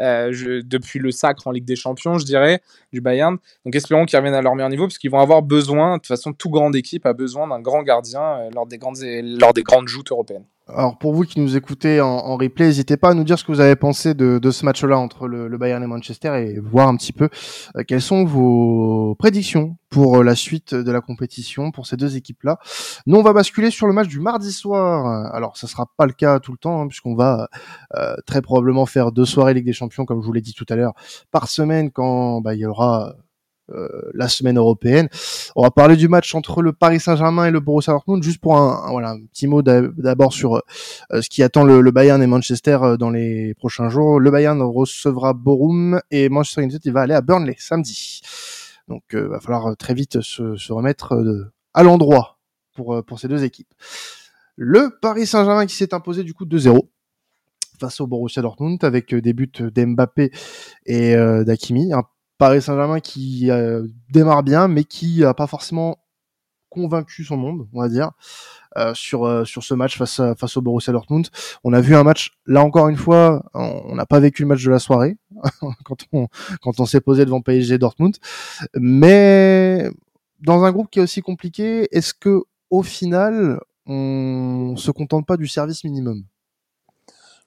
Euh, depuis le sacre en Ligue des Champions, je dirais, du Bayern. Donc espérons qu'ils reviennent à leur meilleur niveau, parce qu'ils vont avoir besoin, de toute façon, toute grande équipe a besoin d'un grand gardien euh, lors, des grandes, lors des grandes joutes européennes. Alors pour vous qui nous écoutez en, replay, n'hésitez pas à nous dire ce que vous avez pensé de, ce match-là entre le, Bayern et Manchester et voir un petit peu euh, quelles sont vos prédictions pour euh, la suite de la compétition pour ces deux équipes-là. Nous, on va basculer sur le match du mardi soir. Alors, ça sera pas le cas tout le temps, hein, puisqu'on va euh, très probablement faire deux soirées Ligue des Champions, comme je vous l'ai dit tout à l'heure, par semaine, quand bah, il y aura la semaine européenne. On va parler du match entre le Paris Saint-Germain et le Borussia Dortmund, juste pour un, voilà, un petit mot d'abord sur euh, ce qui attend le, Bayern et Manchester euh, dans les prochains jours. Le Bayern recevra Borum et Manchester United va aller à Burnley samedi. Donc il va falloir très vite se, remettre à l'endroit pour, pour ces deux équipes. Le Paris Saint-Germain qui s'est imposé du coup 2-0 face au Borussia Dortmund avec des buts d'Mbappé et d'Akimi. Paris Saint-Germain qui euh, démarre bien, mais qui a pas forcément convaincu son monde, on va dire, euh, sur euh, sur ce match face face au Borussia Dortmund. On a vu un match là encore une fois, on n'a pas vécu le match de la soirée quand on quand on s'est posé devant PSG Dortmund, mais dans un groupe qui est aussi compliqué, est-ce que au final on se contente pas du service minimum?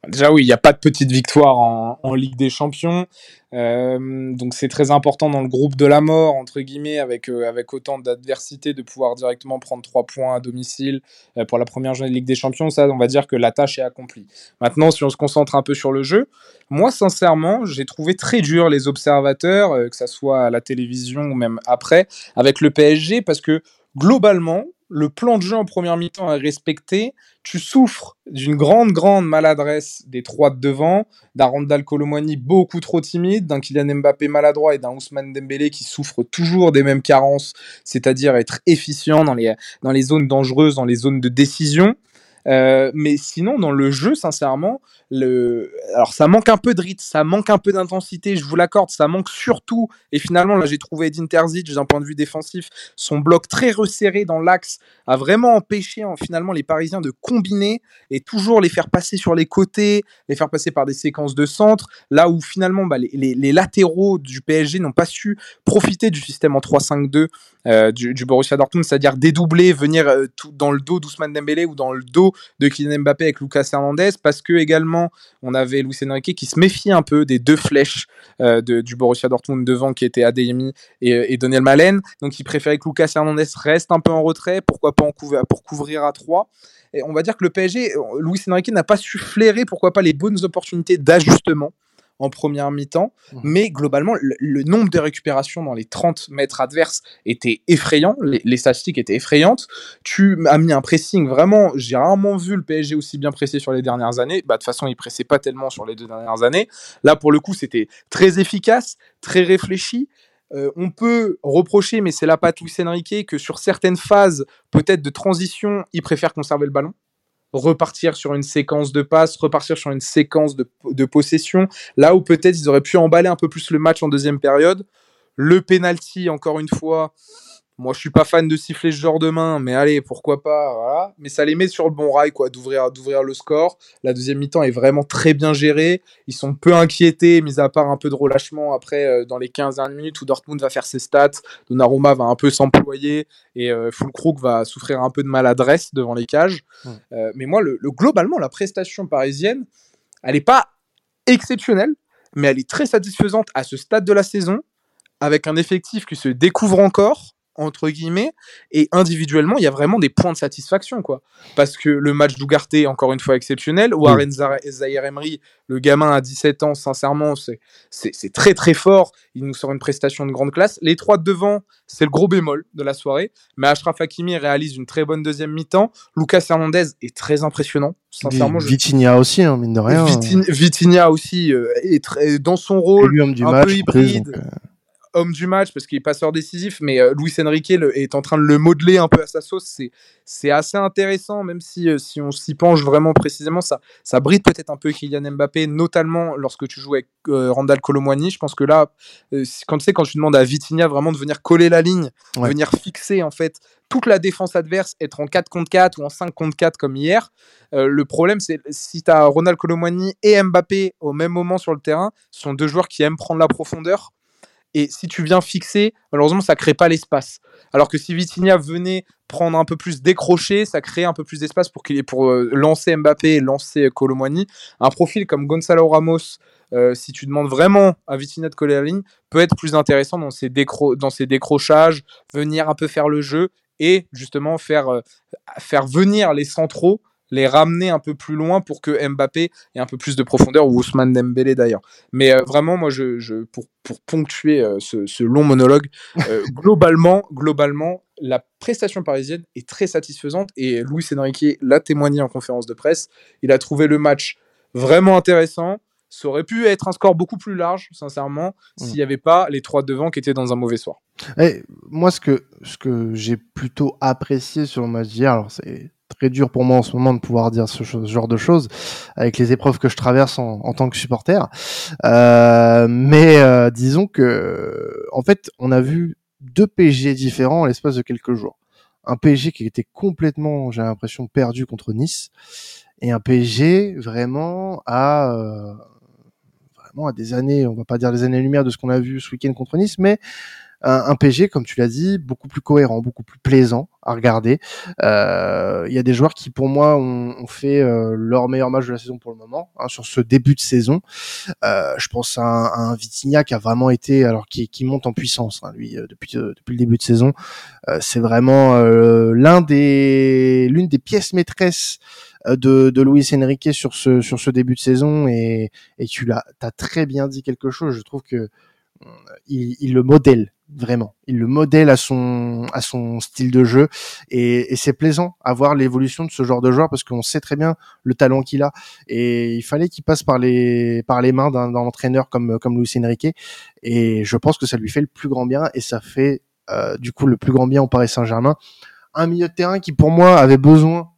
Déjà oui, il n'y a pas de petite victoire en, Ligue des Champions, euh, donc c'est très important dans le groupe de la mort entre guillemets, avec euh, avec autant d'adversité, de pouvoir directement prendre trois points à domicile euh, pour la première journée de Ligue des Champions. Ça, on va dire que la tâche est accomplie. Maintenant, si on se concentre un peu sur le jeu, moi sincèrement, j'ai trouvé très dur les observateurs, que ça soit à la télévision ou même après, avec le PSG, parce que globalement, le plan de jeu en première mi-temps est respecté. Tu souffres d'une grande, grande maladresse des trois de devant, d'un Randall Colomwani beaucoup trop timide, d'un Kylian Mbappé maladroit et d'un Ousmane Dembélé qui souffre toujours des mêmes carences, c'est-à-dire être efficient dans les, dans les zones dangereuses, dans les zones de décision. Euh, mais sinon, dans le jeu, sincèrement, le... alors ça manque un peu de rythme, ça manque un peu d'intensité, je vous l'accorde, ça manque surtout, et finalement, là j'ai trouvé Edin Terzic d'un point de vue défensif, son bloc très resserré dans l'axe a vraiment empêché en, finalement les Parisiens de combiner et toujours les faire passer sur les côtés, les faire passer par des séquences de centre, là où finalement bah, les, latéraux du PSG n'ont pas su profiter du système en 3-5-2 euh, du, Borussia Dortmund, c'est-à-dire dédoubler, venir euh, dans le dos d'Ousmane Dembélé ou dans le dos de Kylian Mbappé avec Lucas Hernandez, parce que également on avait Luis Enrique qui se méfie un peu des deux flèches euh, du Borussia Dortmund devant qui étaient Adeyemi et, et Daniel Malen, donc il préférait que Lucas Hernandez reste un peu en retrait, pourquoi pas pour couvrir à 3 et on va dire que le PSG, Luis Enrique n'a pas su flairer, pourquoi pas, les bonnes opportunités d'ajustement en première mi-temps, mmh. mais globalement, le, nombre de récupérations dans les 30 mètres adverses était effrayant, les, statistiques étaient effrayantes. Tu as mis un pressing, vraiment, j'ai rarement vu le PSG aussi bien pressé sur les dernières années. Bah, de toute façon, il pressait pas tellement sur les deux dernières années. Là, pour le coup, c'était très efficace, très réfléchi. Euh, on peut reprocher, mais c'est la patte Luis Enrique, que sur certaines phases, peut-être de transition, il préfère conserver le ballon repartir sur une séquence de passes, repartir sur une séquence de, possession, là où peut-être ils auraient pu emballer un peu plus le match en deuxième période. Le penalty, encore une fois, moi, je suis pas fan de siffler ce genre de main, mais allez, pourquoi pas, voilà. Mais ça les met sur le bon rail, quoi, d'ouvrir, d'ouvrir le score. La deuxième mi-temps est vraiment très bien gérée. Ils sont peu inquiétés, mis à part un peu de relâchement après, euh, dans les 15 dernières minutes où Dortmund va faire ses stats. Donnarumma va un peu s'employer et euh, Fulkrug va souffrir un peu de maladresse devant les cages. Euh, mais moi, le, globalement, la prestation parisienne, elle n'est pas exceptionnelle, mais elle est très satisfaisante à ce stade de la saison, avec un effectif qui se découvre encore entre guillemets et individuellement il y a vraiment des points de satisfaction quoi. Parce que le match d'Ougarté encore une fois exceptionnel Warren Zahir Emery le gamin à 17 ans sincèrement c'est c'est très très fort. Il nous sort une prestation de grande classe. Les trois de devant c'est le gros bémol de la soirée. Mais Ashraf Hakimi réalise une très bonne deuxième mi-temps. Lucas Hernandez est très impressionnant sincèrement Vitinha aussi hein, mine de rien. Vitinha aussi euh, est très, dans son rôle un peu hybride. euh, homme du match parce qu'il est passeur décisif, mais euh, Luis Enrique est en train de le modeler un peu à sa sauce. C'est, assez intéressant, même si, euh, si on s'y penche vraiment précisément, ça, ça bride peut-être un peu Kylian Mbappé, notamment lorsque tu joues avec euh, Randall Colomwani. Je pense que là, quand tu sais, quand tu demandes à Vitinha vraiment de venir coller la ligne, venir fixer en fait toute la défense adverse, être en 4 contre 4 ou en 5 contre 4 comme hier. le problème, c'est si tu as Ronald Colomwani et Mbappé au même moment sur le terrain, ce sont deux joueurs qui aiment prendre la profondeur Et si tu viens fixer, malheureusement, ça crée pas l'espace. Alors que si Vitinha venait prendre un peu plus décroché, ça crée un peu plus d'espace pour qu'il pour euh, lancer Mbappé et lancer Colomwani. Un profil comme Gonzalo Ramos, euh, si tu demandes vraiment à Vitinha de coller la ligne, peut être plus intéressant dans ses, décro dans décrochages, venir un peu faire le jeu et justement faire, euh, faire venir les centraux les ramener un peu plus loin pour que Mbappé ait un peu plus de profondeur, ou Ousmane Dembélé d'ailleurs. Mais euh, vraiment, moi, je, pour, pour ponctuer euh, ce, long monologue, euh, globalement, globalement, la prestation parisienne est très satisfaisante et Luis Enrique l'a témoigné en conférence de presse. Il a trouvé le match vraiment intéressant. Ça aurait pu être un score beaucoup plus large, sincèrement, mmh. s'il n'y avait pas les trois devant qui étaient dans un mauvais soir. Et moi, ce que, ce que j'ai plutôt apprécié sur le match d'hier, alors c'est dur pour moi en ce moment de pouvoir dire ce, genre de choses avec les épreuves que je traverse en, tant que supporter. Euh, mais euh, disons que, en fait, on a vu deux PG différents à l'espace de quelques jours. Un PSG qui était complètement, j'ai l'impression, perdu contre Nice, et un PSG vraiment à euh, vraiment à des années, on va pas dire des années-lumière de ce qu'on a vu ce week-end contre Nice, mais un, PG, comme tu l'as dit, beaucoup plus cohérent, beaucoup plus plaisant à regarder. Euh, il y a des joueurs qui, pour moi, ont, fait euh, leur meilleur match de la saison pour le moment hein, sur ce début de saison. Euh, je pense à un, un Vitinha qui a vraiment été, alors qui, monte en puissance, hein, lui, depuis depuis le début de saison. c'est vraiment l'un des l'une des pièces maîtresses de, de Luis Enrique sur ce sur ce début de saison et, et tu l'as as très bien dit quelque chose. Je trouve que il, il le modèle vraiment. Il le modèle à son à son style de jeu et, c'est plaisant à voir l'évolution de ce genre de joueur parce qu'on sait très bien le talent qu'il a et il fallait qu'il passe par les par les mains d'un entraîneur comme comme Luis Enrique et je pense que ça lui fait le plus grand bien et ça fait euh, du coup le plus grand bien au Paris Saint-Germain. Un milieu de terrain qui pour moi avait besoin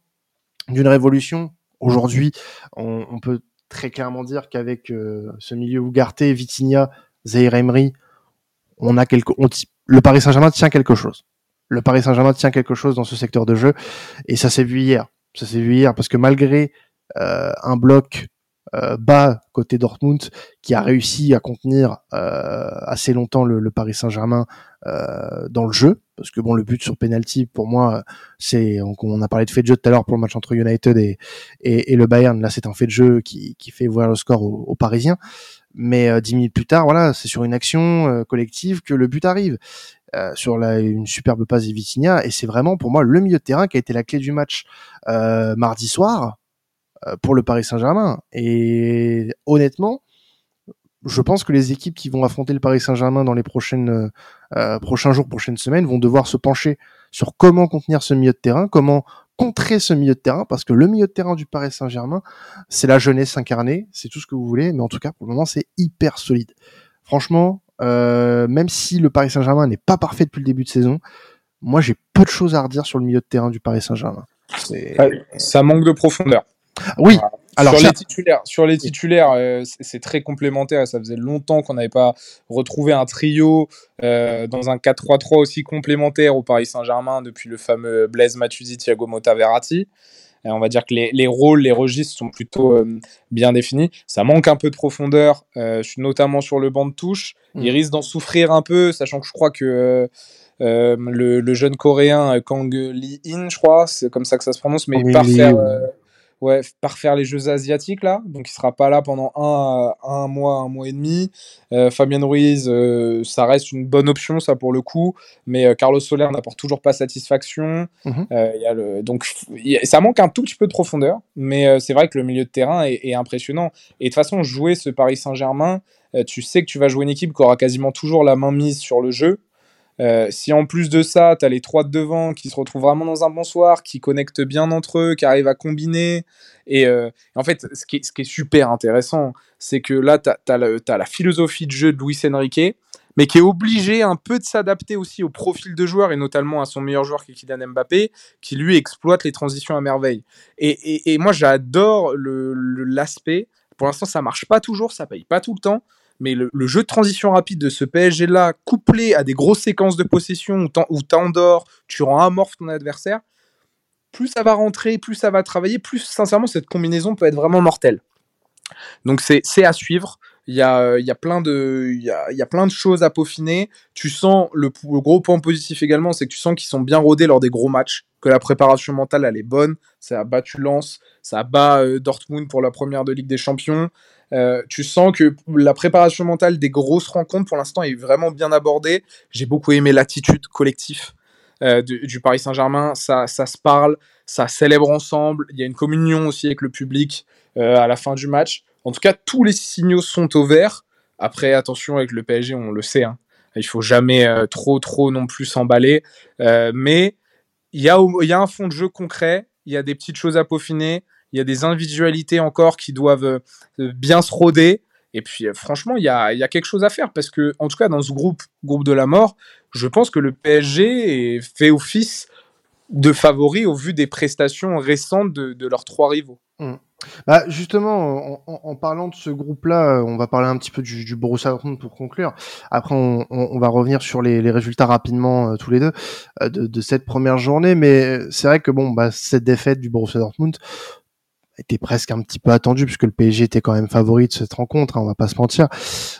d'une révolution. Aujourd'hui, on, peut très clairement dire qu'avec euh, ce milieu Ougarté, Vitinha, Zaire Emery, on a quelque, le Paris Saint-Germain tient quelque chose. Le Paris Saint-Germain tient quelque chose dans ce secteur de jeu et ça s'est vu hier. Ça s'est vu hier parce que malgré euh, un bloc euh, bas côté Dortmund qui a réussi à contenir euh, assez longtemps le, Paris Saint-Germain dans le jeu parce que bon le but sur penalty pour moi c'est on, a parlé de fait de jeu tout à l'heure pour le match entre United et, et, le Bayern là c'est un fait de jeu qui, qui fait voir le score aux Parisiens mais euh, dix minutes plus tard, voilà, c'est sur une action euh, collective que le but arrive. Euh, sur la, une superbe passe de et c'est vraiment pour moi le milieu de terrain qui a été la clé du match mardi soir pour le Paris Saint-Germain. Et honnêtement, je pense que les équipes qui vont affronter le Paris Saint-Germain dans les prochaines, prochains jours, prochaines semaines, vont devoir se pencher sur comment contenir ce milieu de terrain, comment contrer ce milieu de terrain parce que le milieu de terrain du Paris Saint-Germain, c'est la jeunesse incarnée, c'est tout ce que vous voulez, mais en tout cas pour le moment c'est hyper solide. Franchement, euh, même si le Paris Saint-Germain n'est pas parfait depuis le début de saison, moi j'ai peu de choses à redire sur le milieu de terrain du Paris Saint-Germain. Ça manque de profondeur. Oui, alors, sur, les titulaires, sur les titulaires, euh, c'est très complémentaire. Ça faisait longtemps qu'on n'avait pas retrouvé un trio euh, dans un 4-3-3 aussi complémentaire au Paris Saint-Germain depuis le fameux Blaise Matuidi, Thiago Motta, Verratti. Et on va dire que les, les, rôles, les registres sont plutôt euh, bien définis. Ça manque un peu de profondeur, notamment sur le banc de touche. Mm. Il risque d'en souffrir un peu, sachant que je crois que le, le, jeune coréen Kang Lee-in, je crois, c'est comme ça que ça se prononce, mais il part faire ouais, par faire les Jeux asiatiques là, donc il sera pas là pendant un, un mois, un mois et demi. Euh, Fabien Ruiz, euh, ça reste une bonne option ça pour le coup, mais euh, Carlos Soler n'apporte toujours pas satisfaction. Mhm. y a le, donc ça manque un tout petit peu de profondeur, mais c'est vrai que le milieu de terrain est, est, impressionnant. Et de toute façon, jouer ce Paris Saint-Germain, tu sais que tu vas jouer une équipe qui aura quasiment toujours la main mise sur le jeu. Euh, si en plus de ça, tu as les trois de devant qui se retrouvent vraiment dans un bon soir, qui connectent bien entre eux, qui arrivent à combiner. Et euh, en fait, ce qui, est, super intéressant, c'est que là, tu as, la philosophie de jeu de Luis Enrique, mais qui est obligé un peu de s'adapter aussi au profil de joueur, et notamment à son meilleur joueur qui est Kylian Mbappé, qui lui exploite les transitions à merveille. Et, et moi, j'adore l'aspect. Pour l'instant, ça marche pas toujours, ça paye pas tout le temps, mais le, jeu de transition rapide de ce PSG-là, couplé à des grosses séquences de possession où t'endors, tu rends amorphe ton adversaire, plus ça va rentrer, plus ça va travailler, plus sincèrement cette combinaison peut être vraiment mortelle. Donc c'est à suivre. Il y a, plein de, choses à peaufiner. Tu sens le, gros point positif également, c'est que tu sens qu'ils sont bien rodés lors des gros matchs, que la préparation mentale elle est bonne. Ça a battu Lens, ça bat Dortmund pour la première de Ligue des Champions. Euh, tu sens que la préparation mentale des grosses rencontres pour l'instant est vraiment bien abordée. J'ai beaucoup aimé l'attitude collective euh, du, Paris Saint-Germain. Ça, ça se parle, ça célèbre ensemble. Il y a une communion aussi avec le public euh, à la fin du match. En tout cas, tous les signaux sont au vert. Après, attention avec le PSG, on le sait. Hein. Il faut jamais trop, trop non plus s'emballer. mais il y, a, y a un fond de jeu concret. Il y a des petites choses à peaufiner il y a des individualités encore qui doivent euh, bien se roder. Et puis, euh, franchement, il y a, quelque chose à faire parce que, en tout cas, dans ce groupe, groupe de la mort, je pense que le PSG fait office de favori au vu des prestations récentes de, leurs trois rivaux. Mmh. Bah justement, en, parlant de ce groupe-là, on va parler un petit peu du, Borussia Dortmund pour conclure. Après, on, va revenir sur les, résultats rapidement euh, tous les deux de, cette première journée. Mais c'est vrai que bon, bah, cette défaite du Borussia Dortmund, était presque un petit peu attendu puisque le PSG était quand même favori de cette rencontre, hein, on va pas se mentir.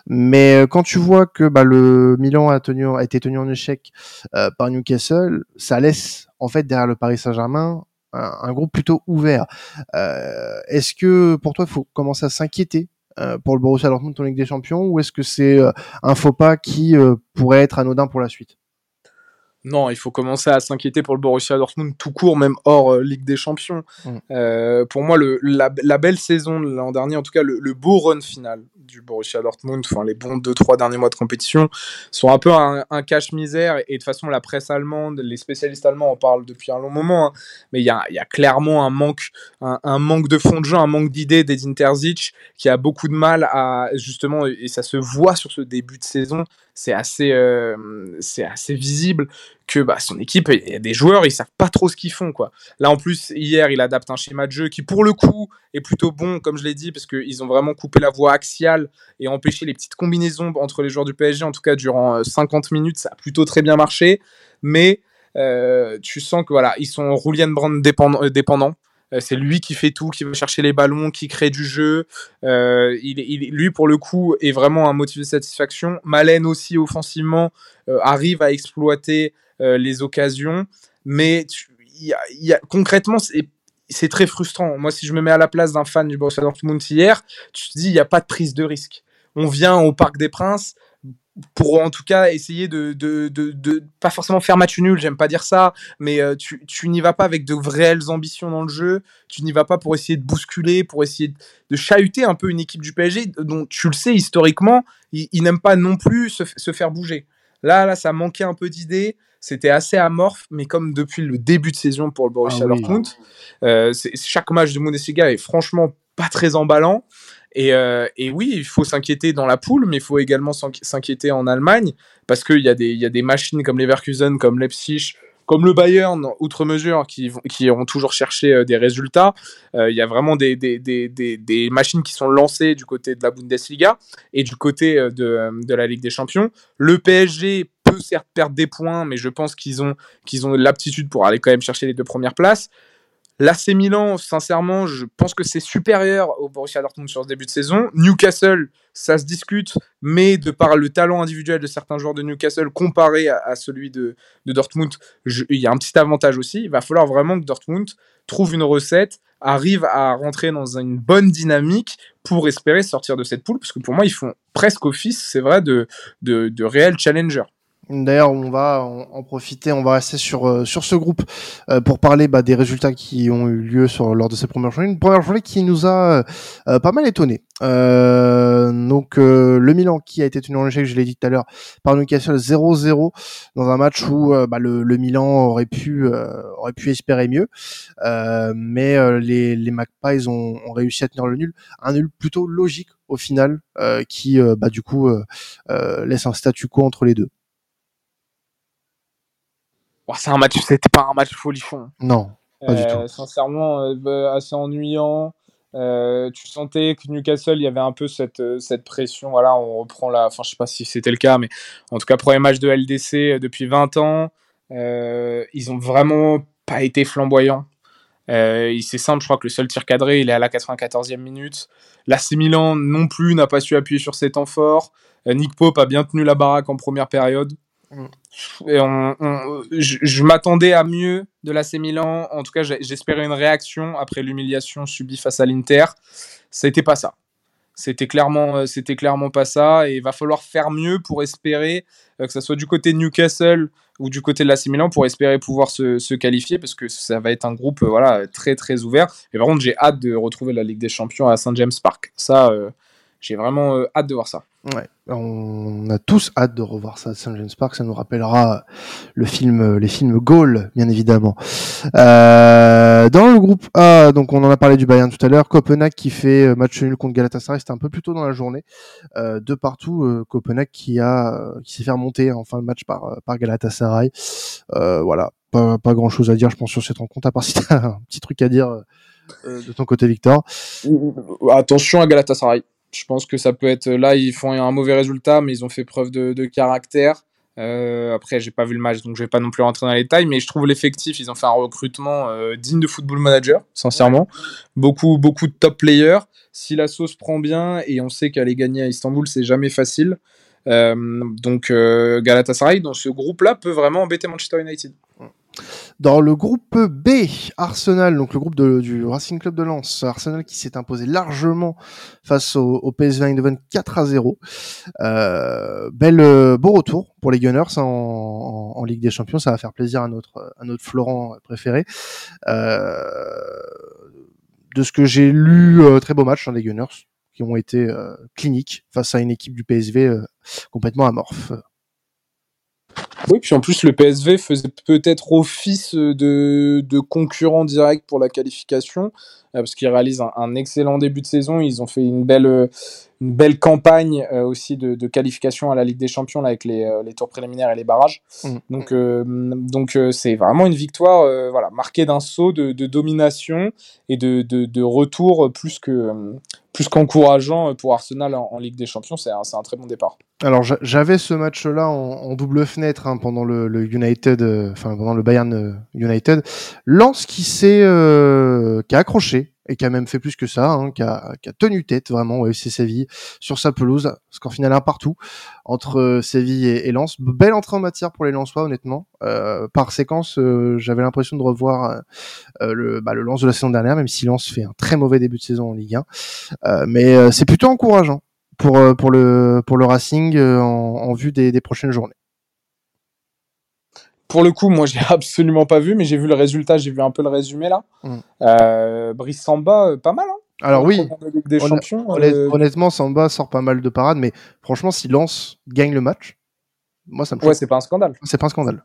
Mais euh, quand tu vois que bah, le Milan a, tenu, a été tenu en échec euh, par Newcastle, ça laisse en fait derrière le Paris Saint-Germain un, groupe plutôt ouvert. Euh, est-ce que pour toi il faut commencer à s'inquiéter pour le Borussia Dortmund en Ligue des Champions ou est-ce que c'est un faux pas qui pourrait être anodin pour la suite? Non, il faut commencer à s'inquiéter pour le Borussia Dortmund tout court, même hors euh, Ligue des Champions. Mm. Euh, pour moi, le, la, belle saison de l'an dernier, en tout cas le, beau run final du Borussia Dortmund, enfin les bons 2-3 derniers mois de compétition, sont un peu un, cache-misère. Et de toute façon, la presse allemande, les spécialistes allemands en parlent depuis un long moment. Hein. mais il y a, y a, clairement un manque, un, manque de fond de jeu, un manque d'idées d'Edin Terzic qui a beaucoup de mal à justement, et ça se voit sur ce début de saison, c'est assez, euh, c'est assez visible que bah, son équipe, il y a des joueurs, ils savent pas trop ce qu'ils font. quoi. Là, en plus, hier, il adapte un schéma de jeu qui, pour le coup, est plutôt bon, comme je l'ai dit, parce qu'ils ont vraiment coupé la voie axiale et empêché les petites combinaisons entre les joueurs du PSG. En tout cas, durant 50 euh, minutes, ça a plutôt très bien marché. Mais euh, tu sens que voilà, ils sont Roulian Brand dépendants. C'est lui qui fait tout, qui va chercher les ballons, qui crée du jeu. Euh, il, lui, pour le coup, est vraiment un motif de satisfaction. Malen aussi, offensivement, euh, arrive à exploiter les occasions. Mais y a, concrètement, c'est très frustrant. Moi, si je me mets à la place d'un fan du Borussia Dortmund hier, tu te dis, il n'y a pas de prise de risque. On vient au Parc des Princes, pour en tout cas essayer de, de, de, pas forcément faire match nul, j'aime pas dire ça, mais euh, tu, tu n'y vas pas avec de réelles ambitions dans le jeu, tu n'y vas pas pour essayer de bousculer, pour essayer de chahuter un peu une équipe du PSG dont tu le sais historiquement, ils, n'aiment pas non plus se, se, faire bouger. Là, là, ça manquait un peu d'idées, c'était assez amorphe, mais comme depuis le début de saison pour le Borussia ah Dortmund, euh, chaque match de Bundesliga est franchement pas très emballant. Euh, et, oui, il faut s'inquiéter dans la poule, mais il faut également s'inquiéter en Allemagne, parce qu'il y, a des, y a des machines comme Leverkusen, comme Leipzig, comme le Bayern, outre mesure, qui, qui ont toujours cherché euh, des résultats. Euh, il y a vraiment des, machines qui sont lancées du côté de la Bundesliga et du côté de, de la Ligue des Champions. Le PSG peut certes perdre des points, mais je pense qu'ils ont, qu'ils ont l'aptitude pour aller quand même chercher les deux premières places. L'AC Milan, sincèrement, je pense que c'est supérieur au Borussia Dortmund sur ce début de saison. Newcastle, ça se discute, mais de par le talent individuel de certains joueurs de Newcastle comparé à, celui de, Dortmund, il y a un petit avantage aussi. Il va falloir vraiment que Dortmund trouve une recette, arrive à rentrer dans une bonne dynamique pour espérer sortir de cette poule, parce que pour moi, ils font presque office, c'est vrai, de, de, de réels challengers. D'ailleurs, on va en, profiter, on va rester sur euh, sur ce groupe euh, pour parler bah, des résultats qui ont eu lieu sur lors de ces premières journées. Une première journée qui nous a euh, pas mal étonné. donc le Milan qui a été tenu en échec, je l'ai dit tout à l'heure, par Newcastle 0-0 dans un match où bah, le, le, Milan aurait pu aurait pu espérer mieux, mais les les Magpies ont, ont, réussi à tenir le nul, un nul plutôt logique au final, qui bah, du coup laisse un statu quo entre les deux c'est un match, c'était pas un match folichon. Non, pas du tout. Euh, sincèrement, euh, bah, assez ennuyant. Euh, tu sentais que Newcastle, il y avait un peu cette, cette pression. Voilà, on reprend la. Enfin, je sais pas si c'était le cas, mais en tout cas, premier match de LDC depuis 20 ans. ils ont vraiment pas été flamboyants. Euh, c'est simple, je crois que le seul tir cadré, il est à la 94e minute. L'AC Milan non plus n'a pas su appuyer sur ses temps forts. Nick Pope a bien tenu la baraque en première période. Mm. Je, m'attendais à mieux de l'AC Milan. En tout cas, j'espérais une réaction après l'humiliation subie face à l'Inter. Ça n'était pas ça. C'était clairement, euh, c'était clairement pas ça. Et il va falloir faire mieux pour espérer que ce soit du côté de Newcastle ou du côté de l'AC Milan pour espérer pouvoir se, qualifier parce que ça va être un groupe euh, voilà, très très ouvert. Et par contre, j'ai hâte de retrouver la Ligue des Champions à Saint James Park. Ça, euh, j'ai vraiment euh, hâte de voir ça. Ouais, on a tous hâte de revoir ça à St. James Park. Ça nous rappellera le film, les films Gaulle, bien évidemment. Euh, dans le groupe A, donc on en a parlé du Bayern tout à l'heure. Copenhague qui fait euh, match nul contre Galatasaray, c'était un peu plus tôt dans la journée. Euh, de partout, euh, Copenhague qui a, qui s'est fait remonter en fin de match par par Galatasaray. voilà, pas, pas grand chose à dire, je pense sur cette rencontre. À part si t'as un petit truc à dire de ton côté, Victor. Attention à Galatasaray. Je pense que ça peut être là, ils font un mauvais résultat, mais ils ont fait preuve de, caractère. Euh, après, j'ai pas vu le match, donc je vais pas non plus rentrer dans les détails, mais je trouve l'effectif, ils ont fait un recrutement euh, digne de football manager, sincèrement. Beaucoup, beaucoup de top players. Si la sauce prend bien, et on sait qu'aller gagner à Istanbul, c'est jamais facile. Euh, donc Galatasaray, dans ce groupe-là, peut vraiment embêter Manchester United. Dans le groupe B, Arsenal, donc le groupe du Racing Club de Lens, Arsenal qui s'est imposé largement face au, PSV Eindhoven 4 à 0. Euh, bel, euh, beau retour pour les Gunners en, Ligue des Champions, ça va faire plaisir à notre, Florent préféré. Euh, de ce que j'ai lu, euh, très beau match hein, des Gunners qui ont été cliniques face à une équipe du PSV complètement amorphe. Oui, puis en plus, le PSV faisait peut-être office de, de concurrent direct pour la qualification, euh, parce qu'ils réalisent un, excellent début de saison. Ils ont fait une belle, une belle campagne euh, aussi de, de, qualification à la Ligue des Champions là, avec les, euh, les, tours préliminaires et les barrages. Mmh. Donc, donc c'est vraiment une victoire voilà, marquée d'un saut de, de, domination et de, de, retour plus que plus qu'encourageant pour Arsenal en, Ligue des Champions. C'est un, très bon départ. Alors j'avais ce match-là en, double fenêtre hein, pendant le, United, enfin pendant le Bayern United. Lance qui s'est qui a accroché et qui a même fait plus que ça, hein, qui, a, tenu tête vraiment au FC Séville sur sa pelouse, score final un partout entre euh, Séville et, et Lens. Belle entrée en matière pour les Lensois honnêtement. Euh, par séquence, euh, j'avais l'impression de revoir le, bah, de la saison dernière, même si Lens fait un très mauvais début de saison en Ligue 1. mais c'est plutôt encourageant pour le Racing en, vue des prochaines journées pour le coup, moi, j'ai absolument pas vu, mais j'ai vu le résultat, j'ai vu un peu le résumé là. Mm. Euh, Brice Samba, euh, pas mal. Hein Alors oui, des champions, euh, honnêtement, Samba sort pas mal de parades, mais franchement, si Lens gagne le match, moi, ça me. Ouais, c'est pas un scandale. C'est pas un scandale.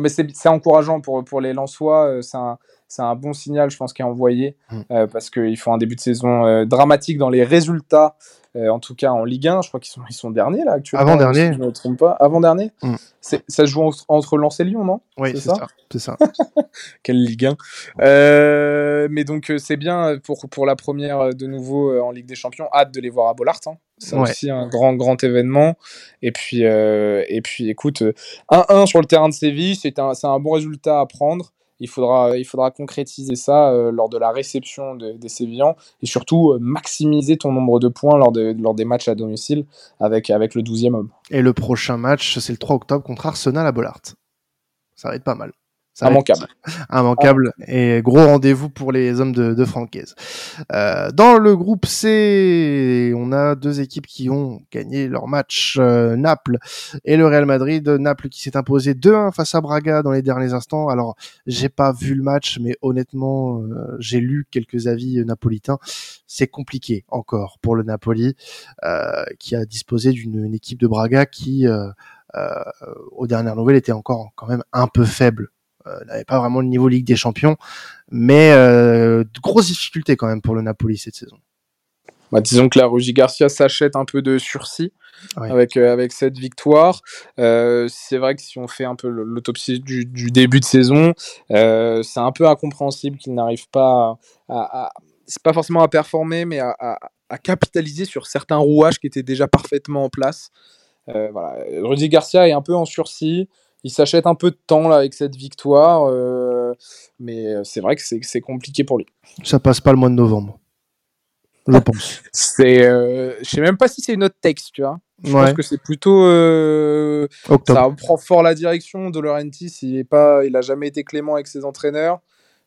mais c'est encourageant pour, pour les Lensois. C'est un, un, bon signal, je pense, qui est envoyé mm. parce qu'ils font un début de saison dramatique dans les résultats en tout cas en Ligue 1, je crois qu'ils sont, ils sont derniers là actuellement. Avant dernier. Si je ne me trompe pas. Avant dernier. Mm. Ça se joue entre, Lens et Lyon, non? Oui, c'est ça? C'est ça. Quelle Ligue 1. Euh, mais donc euh, c'est bien pour, pour la première de nouveau en Ligue des Champions. Hâte de les voir à Bollard. Hein. C'est aussi un grand grand événement. Et puis et puis écoute, 1-1 sur le terrain de Séville, c'est un, un bon résultat à prendre il faudra, concrétiser ça euh, lors de la réception des Sévillans et surtout euh, maximiser ton nombre de points lors, de, lors des matchs à domicile avec, avec le 12e homme. Et le prochain match, c'est le 3 octobre contre Arsenal à Bollard. Ça va être pas mal. Immanquable. Immanquable et gros rendez-vous pour les hommes de, de Francaise. Euh, dans le groupe C, on a deux équipes qui ont gagné leur match, euh, Naples et le Real Madrid. Naples qui s'est imposé 2-1 face à Braga dans les derniers instants. Alors, j'ai pas vu le match, mais honnêtement, euh, j'ai lu quelques avis napolitains. C'est compliqué encore pour le Napoli, qui a disposé d'une équipe de Braga qui, aux dernières nouvelles, était encore quand même un peu faible n'avait pas vraiment le niveau Ligue des Champions, mais euh, de grosses difficultés quand même pour le Napoli cette saison. Bah, disons que la Rugy Garcia s'achète un peu de sursis avec, euh, avec cette victoire. c'est vrai que si on fait un peu l'autopsie du, début de saison, c'est un peu incompréhensible qu'il n'arrive pas à, c'est pas forcément à performer, mais à, à, capitaliser sur certains rouages qui étaient déjà parfaitement en place. voilà. Rudy Garcia est un peu en sursis il s'achète un peu de temps là avec cette victoire. Euh, mais c'est vrai que c'est compliqué pour lui. Ça passe pas le mois de novembre. Je pense. c'est, je sais même pas si c'est une autre texte, tu vois. Je pense que c'est plutôt. ça prend fort la direction. De Laurentiis, il est pas, il a jamais été clément avec ses entraîneurs.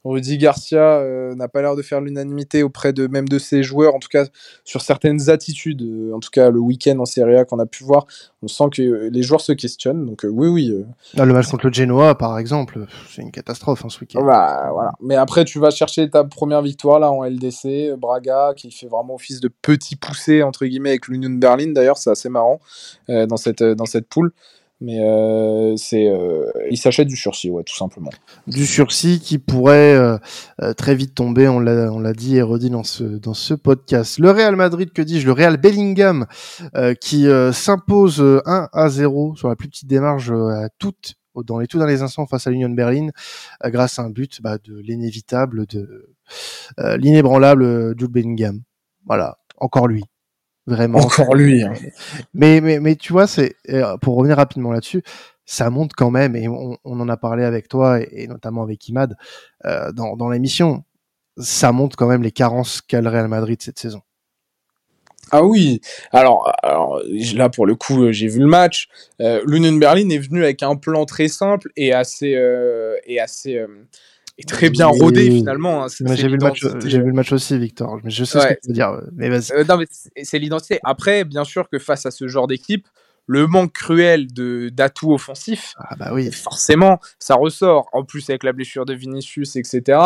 Rudy Garcia euh, n'a pas l'air de faire l'unanimité auprès de même de ses joueurs, en tout cas sur certaines attitudes. Euh, en tout cas, le week-end en Serie A qu'on a pu voir, on sent que les joueurs se questionnent. Donc euh, oui, oui. Ah, le match contre le Genoa, par exemple, c'est une catastrophe hein, ce week-end. Bah, voilà. Mais après, tu vas chercher ta première victoire là en LDC, Braga, qui fait vraiment office de petit poussé entre guillemets avec l'Union Berlin. D'ailleurs, c'est assez marrant dans cette dans cette poule. Mais euh, c'est, euh, il s'achète du sursis, ouais, tout simplement. Du sursis qui pourrait euh, très vite tomber, on l'a, on l'a dit et redit dans ce, dans ce podcast. Le Real Madrid, que dis-je, le Real Bellingham, qui s'impose 1 à 0 sur la plus petite démarche à toutes dans les tout derniers instants face à l'Union Berlin grâce à un but bah, de l'inévitable de l'inébranlable Jude Bellingham voilà encore lui Vraiment. Encore lui. Hein. Mais, mais, mais tu vois, c'est euh, pour revenir rapidement là-dessus, ça montre quand même, et on, en a parlé avec toi et, notamment avec Imad euh, dans, dans l'émission, ça montre quand même les carences qu'a le Real Madrid cette saison. Ah oui, alors, alors là pour le coup j'ai vu le match. Euh, L'Union Berlin est venu avec un plan très simple et assez euh, et assez est très bien rodé finalement. Hein. J'ai vu, le match aussi, Victor. Mais je sais ce que tu veux dire. Mais vas-y. Euh, non, mais c'est l'identité. Après, bien sûr que face à ce genre d'équipe, le manque cruel de d'atouts offensifs, ah bah oui. forcément, ça ressort. En plus, avec la blessure de Vinicius, etc.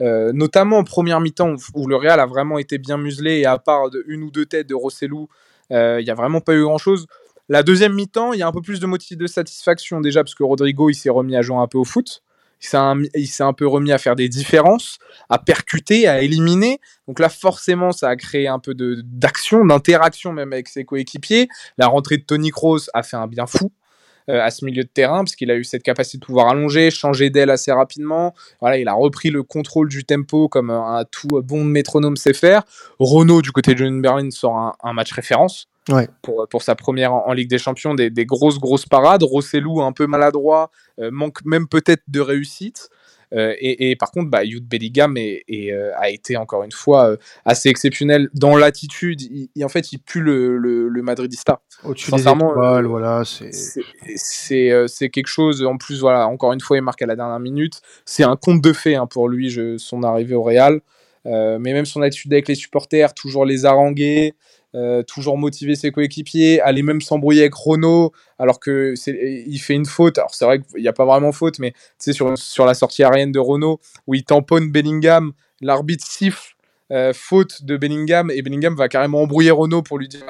Euh, notamment en première mi-temps où le Real a vraiment été bien muselé et à part de une ou deux têtes de Rossellou, euh, il n'y a vraiment pas eu grand-chose. La deuxième mi-temps, il y a un peu plus de motifs de satisfaction déjà parce que Rodrigo il s'est remis à jouer un peu au foot il s'est un, peu remis à faire des différences, à percuter, à éliminer. Donc là, forcément, ça a créé un peu d'action, d'interaction même avec ses coéquipiers. La rentrée de Tony Kroos a fait un bien fou. Euh, à ce milieu de terrain, parce qu'il a eu cette capacité de pouvoir allonger, changer d'aile assez rapidement. Voilà, il a repris le contrôle du tempo comme un, tout bon métronome sait faire. Renault, du côté de John Berlin, sort un match référence. Pour, pour, sa première en, Ligue des Champions, des, des, grosses, grosses parades. Rossellou, un peu maladroit, euh, manque même peut-être de réussite. Euh, et, et, par contre, bah, Jude Bellingham est, euh, a été encore une fois assez exceptionnel dans l'attitude. Il, en fait, il pue le, le, le Madridista. Au-dessus des étoiles, voilà. C'est quelque chose. En plus, voilà, encore une fois, il marque à la dernière minute. C'est un conte de fait hein, pour lui, je, son arrivée au Real. mais même son attitude avec les supporters, toujours les haranguer. Euh, toujours motiver ses coéquipiers, aller même s'embrouiller avec Renault, alors que il fait une faute. Alors c'est vrai qu'il n'y a pas vraiment faute, mais tu sur, sur la sortie aérienne de Renault où il tamponne Bellingham, l'arbitre siffle euh, faute de Bellingham et Bellingham va carrément embrouiller Renault pour lui dire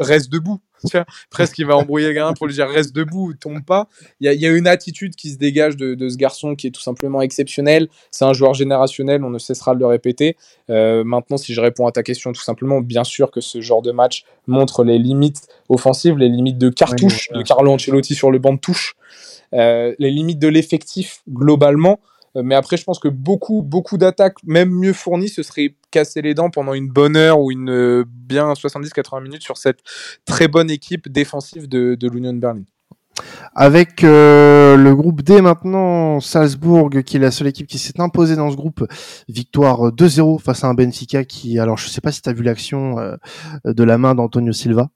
reste debout. presque il va embrouiller le pour lui dire reste debout, tombe pas. Il y, a, une attitude qui se dégage de, ce garçon qui est tout simplement exceptionnel. C'est un joueur générationnel, on ne cessera de le répéter. Euh, maintenant, si je réponds à ta question tout simplement, bien sûr que ce genre de match montre les limites offensives, les limites de cartouche de Carlo Ancelotti sur le banc de touche, euh, les limites de l'effectif globalement. Euh, mais après, je pense que beaucoup, beaucoup d'attaques, même mieux fournies, se seraient cassé les dents pendant une bonne heure ou une euh, bien 70-80 minutes sur cette très bonne équipe défensive de, de l'Union Berlin. Avec euh, le groupe D maintenant, Salzbourg, qui est la seule équipe qui s'est imposée dans ce groupe, victoire 2-0 face à un Benfica qui, alors je sais pas si tu as vu l'action de la main d'Antonio Silva.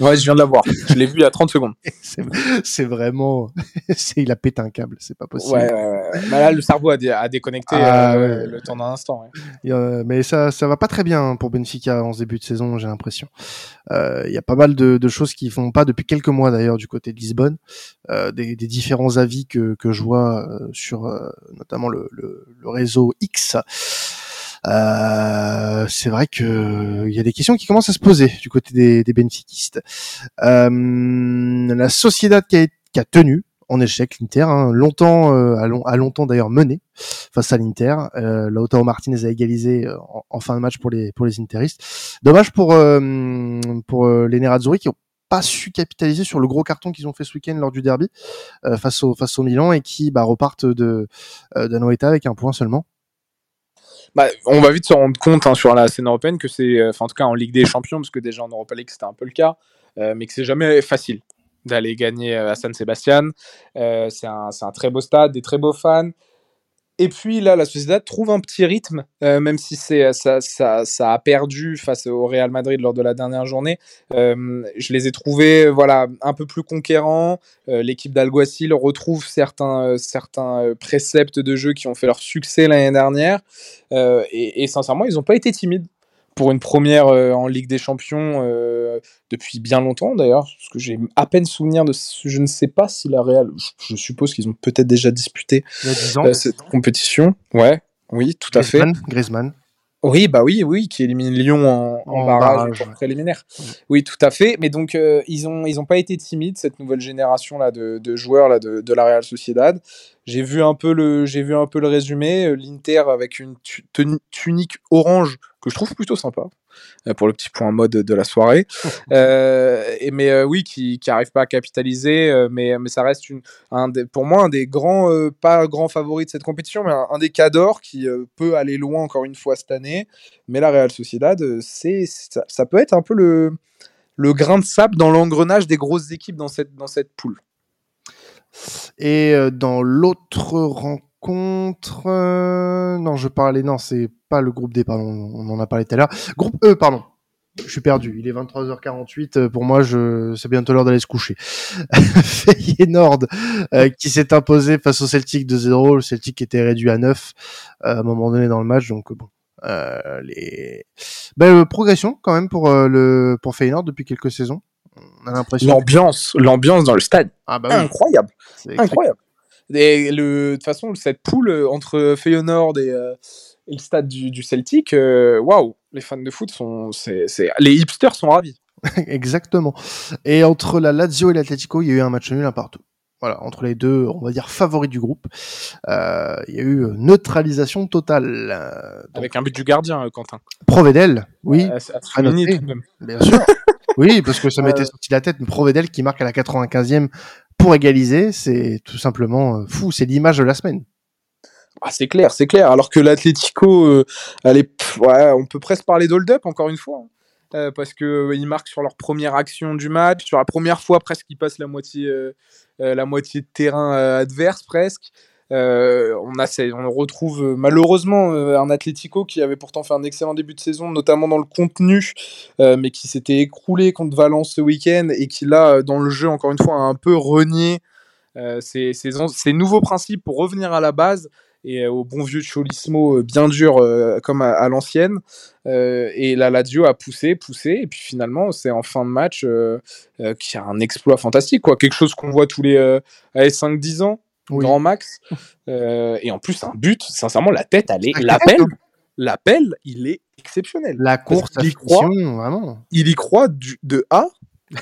Ouais, je viens de la voir. Je l'ai vu il y a 30 secondes. c'est vraiment. il a pété un câble, c'est pas possible. Ouais, ouais, ouais. Bah là, le cerveau a, déconnecté ah, euh, le temps d'un instant. mais ça, ça va pas très bien pour Benfica en ce début de saison, j'ai l'impression. Euh, il y a pas mal de, choses qui font pas depuis quelques mois d'ailleurs du côté de Lisbonne. Euh, des, différents avis que, que je vois sur notamment le, le, le réseau X. Euh, c'est vrai que il y a des questions qui commencent à se poser du côté des, des. Euh, la Sociedad qui a, qui a tenu en échec l'Inter, hein, longtemps euh, a, longtemps d'ailleurs mené face à l'Inter. Euh, Lautaro Martinez a égalisé euh, en, fin de match pour les pour les Interistes. Dommage pour euh, pour les Nerazzurri qui ont pas su capitaliser sur le gros carton qu'ils ont fait ce week-end lors du derby face au face au Milan et qui bah, repartent de Noeta avec un point seulement. Bah, on va vite se rendre compte hein, sur la scène européenne que c'est, euh, en tout cas en Ligue des Champions, parce que déjà en Europa League c'était un peu le cas, euh, mais que c'est jamais facile d'aller gagner euh, à San Sebastian. c'est un, un, très beau stade, des très beaux fans. Et puis là, la Sociedad trouve un petit rythme, euh, même si c'est ça, ça, ça, a perdu face au Real Madrid lors de la dernière journée. Euh, je les ai trouvés voilà un peu plus conquérants. Euh, l'équipe d'Alguacil retrouve certains certains préceptes de jeu qui ont fait leur succès l'année dernière. Et, sincèrement, ils n'ont pas été timides pour une première en Ligue des Champions depuis bien longtemps d'ailleurs, parce que j'ai à peine souvenir de je ne sais pas si la Real, je, suppose qu'ils ont peut-être déjà disputé cette compétition. Ouais, oui, tout à fait. Griezmann. Oui, bah oui, oui, qui élimine Lyon en, barrage, préliminaire. Oui, tout à fait. Mais donc, ils n'ont ils ont pas été timides, cette nouvelle génération là de, de joueurs là, de, de, la Real Sociedad. J'ai vu, un peu le, vu un peu le résumé. L'Inter avec une tunique orange que je trouve plutôt sympa. Euh, pour le petit point mode de la soirée. euh, et, mais euh, oui, qui n'arrive pas à capitaliser, mais, mais ça reste une, un des, pour moi un des grands, pas grand favori de cette compétition, mais un, des cadors qui peut aller loin encore une fois cette année. Mais la Real Sociedad, c'est ça, ça, peut être un peu le, le grain de sable dans l'engrenage des grosses équipes dans cette, dans cette poule. Et dans l'autre rencontre, contre. Euh, non, je parlais. Non, c'est pas le groupe D, pardon. On en a parlé tout à l'heure. Groupe E, pardon. Je suis perdu. Il est 23h48. Euh, pour moi, je... c'est bientôt l'heure d'aller se coucher. Feyenoord euh, qui s'est imposé face au Celtic de 0. Le Celtic était réduit à 9 à un moment donné dans le match. Donc bon, euh, les ben, progression quand même pour le pour Feyenoord depuis quelques saisons. On a l'impression. L'ambiance, l'ambiance dans le stade. Ah bah incroyable, incroyable. Et de toute façon, cette poule euh, entre Feyenoord et, euh, et le stade du, du Celtic, euh, waouh, les fans de foot sont, les hipsters sont ravis. Exactement. Et entre la Lazio et l'Atletico, il y a eu un match nul un partout. Voilà, entre les deux, on va dire favoris du groupe, euh, il y a eu neutralisation totale. Avec un but du gardien, Quentin. Provedel, oui. à, même. Bien sûr. oui, parce que ça m'était sorti la tête, mais Provedel qui marque à la 95e pour égaliser, c'est tout simplement euh, fou. C'est l'image de la semaine. Ah, c'est clair, c'est clair. Alors que l'Atlético, euh, on peut presque parler d'hold-up encore une fois. Hein. Euh, parce que ils marquent sur leur première action du match, sur la première fois presque qu'ils passent la moitié, la moitié de terrain adverse presque. Euh, on, retrouve euh, malheureusement euh, un Atlético qui avait pourtant fait un excellent début de saison, notamment dans le contenu, mais qui s'était écroulé contre Valence ce week-end et qui là, dans le jeu, encore une fois, a un peu renié ses, nouveaux principes pour revenir à la base et au bon vieux Cholismo bien dur comme à, l'ancienne. et la Lazio a poussé, poussé, et puis finalement, c'est en fin de match qui a un exploit fantastique, quoi. Quelque chose qu'on voit tous les 5-10 ans grand max. Euh, et en plus, un but, sincèrement, la tête, elle est. L'appel, l'appel, il est exceptionnel. La course, il y croit, vraiment. Il y croit du, de A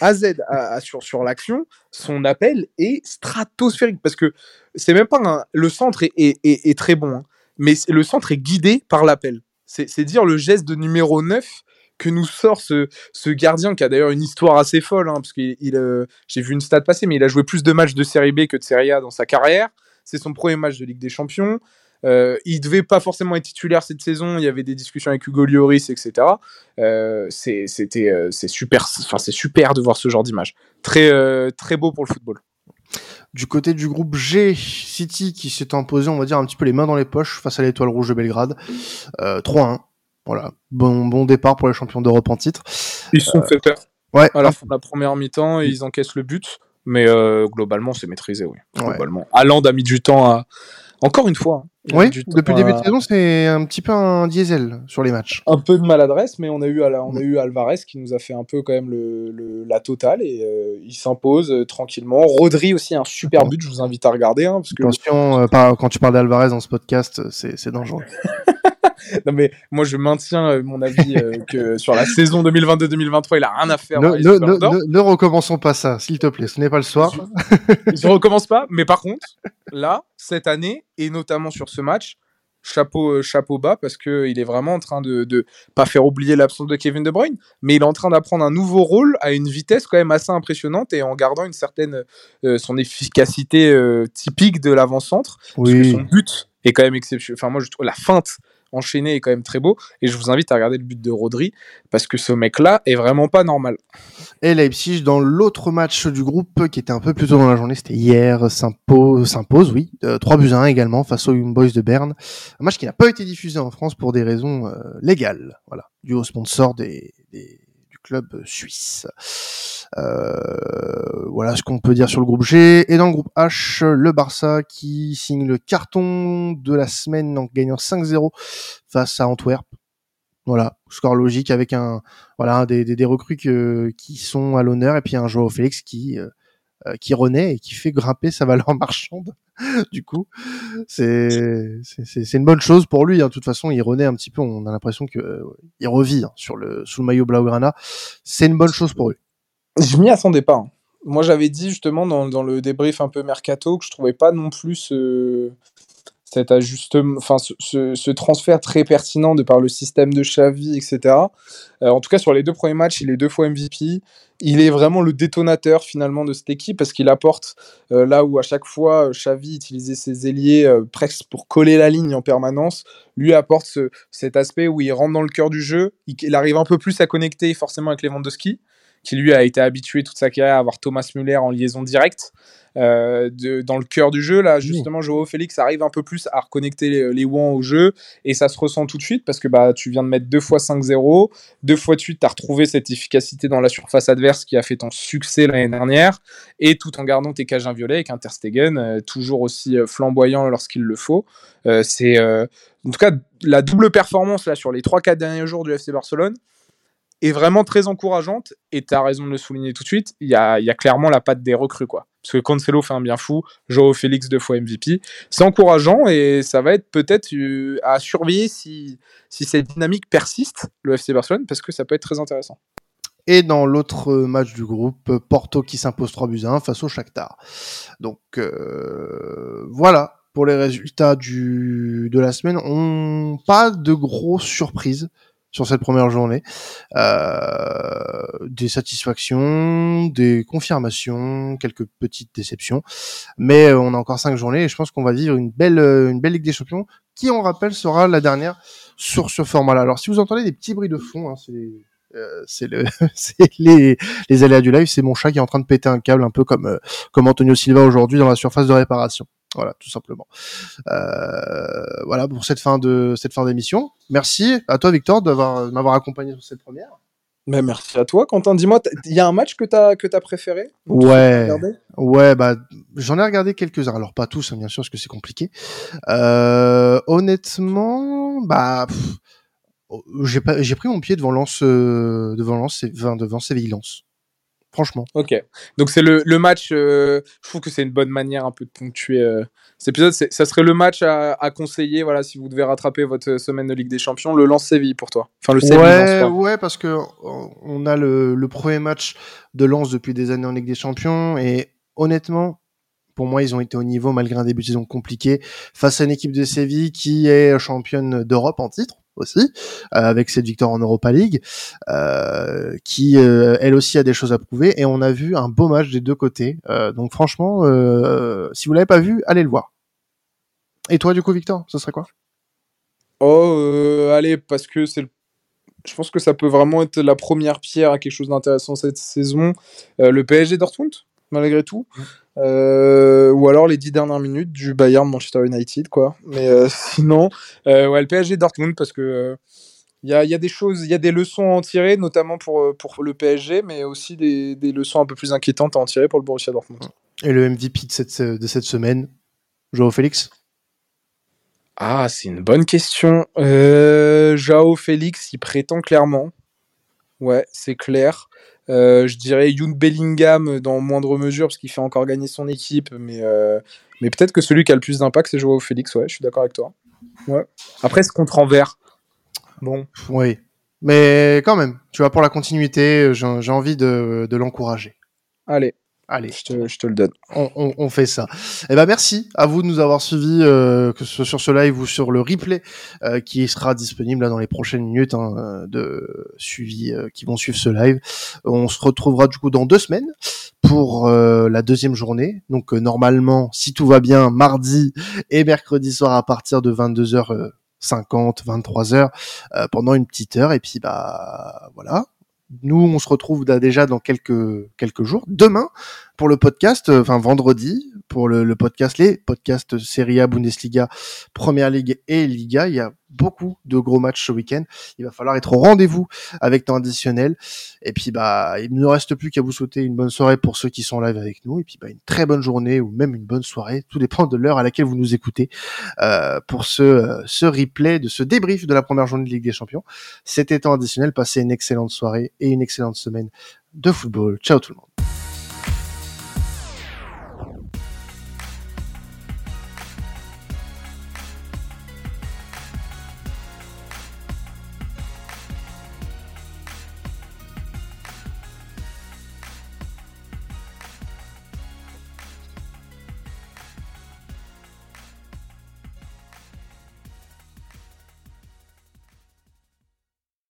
à Z sur, sur l'action. Son appel est stratosphérique parce que c'est même pas un, le centre est, est, est, très bon, hein, mais le centre est guidé par l'appel. C'est dire le geste de numéro 9 que nous sort ce, ce gardien qui a d'ailleurs une histoire assez folle, hein, parce que il, euh, j'ai vu une stat passer, mais il a joué plus de matchs de Série B que de Série A dans sa carrière. C'est son premier match de Ligue des Champions. Euh, il devait pas forcément être titulaire cette saison. Il y avait des discussions avec Hugo Lloris, etc. Euh, c'est, c'était, euh, c'est super, enfin c'est super de voir ce genre d'image. Très, très beau pour le football. Du côté du groupe G, City qui s'est imposé, on va dire, un petit peu les mains dans les poches face à l'Étoile Rouge de Belgrade. 3-1. Voilà, bon, bon départ pour les champions d'Europe en titre. Ils sont euh, fait peur. Ouais. À la fin de la première mi-temps, ils encaissent le but, mais euh, globalement, c'est maîtrisé, oui. Globalement. A mis du temps à. Encore une fois. Hein, oui, depuis le début de saison, c'est un petit peu un diesel sur les matchs. Un peu de maladresse, mais on a eu, on a eu Alvarez qui nous a fait un peu quand même le, la totale et euh, il s'impose tranquillement. Rodri aussi, un super but, je vous invite à regarder. Hein, parce que... Attention, quand tu parles d'Alvarez dans ce podcast, c'est dangereux. non mais moi je maintiens euh, mon avis euh, que sur la saison 2022-2023 il a rien à faire. Ne, ne, recommençons pas ça, s'il te plaît. Ce n'est pas le soir. Je, ne recommence pas. Mais par contre, là cette année et notamment sur ce match, chapeau euh, chapeau bas parce que il est vraiment en train de, de pas faire oublier l'absence de Kevin De Bruyne, mais il est en train d'apprendre un nouveau rôle à une vitesse quand même assez impressionnante et en gardant une certaine son efficacité typique de l'avant-centre. Oui. Parce que son but est quand même exceptionnel. Enfin moi je trouve la feinte enchaîné est quand même très beau. Et je vous invite à regarder le but de Rodri parce que ce mec-là est vraiment pas normal. Et Leipzig, dans l'autre match du groupe qui était un peu plus tôt dans la journée, c'était hier, s'impose, oui, 3 buts à 1 également face aux Young Boys de Berne. Un match qui n'a pas été diffusé en France pour des raisons euh, légales, voilà, dû au sponsor des, club suisse. Euh, voilà ce qu'on peut dire sur le groupe G. Et dans le groupe H, le Barça qui signe le carton de la semaine en gagnant 5-0 face à Antwerp. Voilà, score logique avec un voilà des, des, recrues qui sont à l'honneur et puis un Joao Félix qui euh, qui renaît et qui fait grimper sa valeur marchande. du coup, c'est une bonne chose pour lui. Hein. De toute façon, il renaît un petit peu. On a l'impression que euh, revit hein, sur le sous le maillot blaugrana. C'est une bonne chose pour lui. Je m'y attendais pas. Hein. Moi, j'avais dit justement dans, dans, le débrief un peu mercato que je trouvais pas non plus ce, cet ajustement, enfin ce, ce, transfert très pertinent de par le système de Xavi, etc. Euh, en tout cas, sur les deux premiers matchs, il est deux fois MVP. Il est vraiment le détonateur finalement de cette équipe parce qu'il apporte euh, là où à chaque fois Xavi utilisait ses ailiers euh, presque pour coller la ligne en permanence, lui apporte ce, cet aspect où il rentre dans le cœur du jeu, il, il, arrive un peu plus à connecter forcément avec les ventes de ski qui lui a été habitué toute sa carrière à avoir Thomas Müller en liaison directe. Euh, de, dans le cœur du jeu, là, justement, Joao Félix arrive un peu plus à reconnecter les, les au jeu et ça se ressent tout de suite parce que bah, tu viens de mettre deux fois 5-0, deux fois de suite, tu as retrouvé cette efficacité dans la surface adverse qui a fait ton succès l'année dernière et tout en gardant tes cages inviolées avec un Ter Stegen euh, toujours aussi euh, flamboyant lorsqu'il le faut. Euh, c'est en tout cas la double performance là sur les 3-4 derniers jours du FC Barcelone est vraiment très encourageante. Et tu as raison de le souligner tout de suite. Il y a, y a, clairement la patte des recrues. Quoi. Parce que Cancelo fait un bien fou. Joao Félix deux fois MVP. C'est encourageant et ça va être peut-être euh, à surveiller si, si cette dynamique persiste, le FC Barcelone, parce que ça peut être très intéressant. Et dans l'autre match du groupe, Porto qui s'impose 3 buts à 1 face au Shakhtar. Donc euh, voilà pour les résultats du, de la semaine. On pas de grosses surprises sur cette première journée. Euh, des satisfactions, des confirmations, quelques petites déceptions. Mais euh, on a encore cinq journées et je pense qu'on va vivre une belle, euh, une belle Ligue des Champions qui, on rappelle, sera la dernière sur ce format-là. Alors si vous entendez des petits bruits de fond, hein, c'est euh, c'est le, les, les aléas du live. C'est mon chat qui est en train de péter un câble, un peu comme euh, comme Antonio Silva aujourd'hui dans la surface de réparation. Voilà, tout simplement. Euh, voilà pour cette fin de cette fin d'émission. Merci à toi Victor d'avoir m'avoir accompagné sur cette première. Mais merci à toi Quentin. Dis-moi, il y a un match que t'as que t'as préféré? Ouais. Ouais, bah j'en ai regardé quelques-uns. Alors pas tous, hein, bien sûr, parce que c'est compliqué. Euh, honnêtement, bah. j'ai pas j'ai pris mon pied devant Lance euh, devant Lance devant Séville Lance franchement. Ok. Donc c'est le, le, match. Euh, je trouve que c'est une bonne manière un peu de ponctuer euh, cet épisode. Ça serait le match à, à, conseiller, voilà, si vous devez rattraper votre semaine de Ligue des Champions, le Lance Séville pour toi. Enfin le Séville. Ouais, ouais, parce que on a le, le premier match de Lance depuis des années en Ligue des Champions et honnêtement, pour moi, ils ont été au niveau malgré un début de saison compliqué face à une équipe de Séville qui est championne d'Europe en titre aussi, euh, avec cette victoire en Europa League, euh, qui euh, elle aussi a des choses à prouver. Et on a vu un beau match des deux côtés. donc franchement, si vous l'avez pas vu, allez le voir. Et toi, du coup, Victor, ce serait quoi? Oh, allez, parce que c'est le je pense que ça peut vraiment être la première pierre à quelque chose d'intéressant cette saison. le PSG Dortmund, malgré tout. Euh, ou alors les dix dernières minutes du Bayern Manchester United, quoi. Mais euh, sinon, euh, ouais, le PSG Dortmund, parce que il y a, y, a, des choses, il y a des leçons à en tirer, notamment pour, pour le PSG, mais aussi des, des, leçons un peu plus inquiétantes à en tirer pour le Borussia Dortmund. Et le MVP de cette, de cette semaine, Joao Félix? Ah, c'est une bonne question. Euh, Joao Félix, il prétend clairement. Ouais, c'est clair. Euh, je dirais Youn Bellingham dans moindre mesure parce qu'il fait encore gagner son équipe, mais, euh, mais peut-être que celui qui a le plus d'impact c'est Joao Félix. Ouais, je suis d'accord avec toi. Ouais. Après, ce contre envers. Bon. Oui. Mais quand même, tu vois, pour la continuité, j'ai envie de, de l'encourager. Allez. Allez, je te, je te, le donne. On, on, on fait ça. Eh ben merci à vous de nous avoir suivis, euh, que ce soit sur ce live ou sur le replay euh, qui sera disponible là, dans les prochaines minutes hein, de suivi euh, qui vont suivre ce live. On se retrouvera du coup dans deux semaines pour euh, la deuxième journée. Donc euh, normalement, si tout va bien, mardi et mercredi soir à partir de 22h 50, 23 heures pendant une petite heure et puis bah voilà. Nous, on se retrouve déjà dans quelques quelques jours. Demain, pour le podcast, euh, enfin vendredi, pour le, podcast, les podcasts Serie A, Bundesliga, Première Ligue et Liga. Il y a beaucoup de gros matchs ce week-end. Il va falloir être au rendez-vous avec temps additionnel. Et puis, bah, il ne reste plus qu'à vous souhaiter une bonne soirée pour ceux qui sont live avec nous. Et puis, bah, une très bonne journée ou même une bonne soirée. Tout dépend de l'heure à laquelle vous nous écoutez euh, pour ce, euh, ce replay de ce débrief de la première journée de Ligue des Champions. C'était temps additionnel. Passez une excellente soirée et une excellente semaine de football. Ciao tout le monde.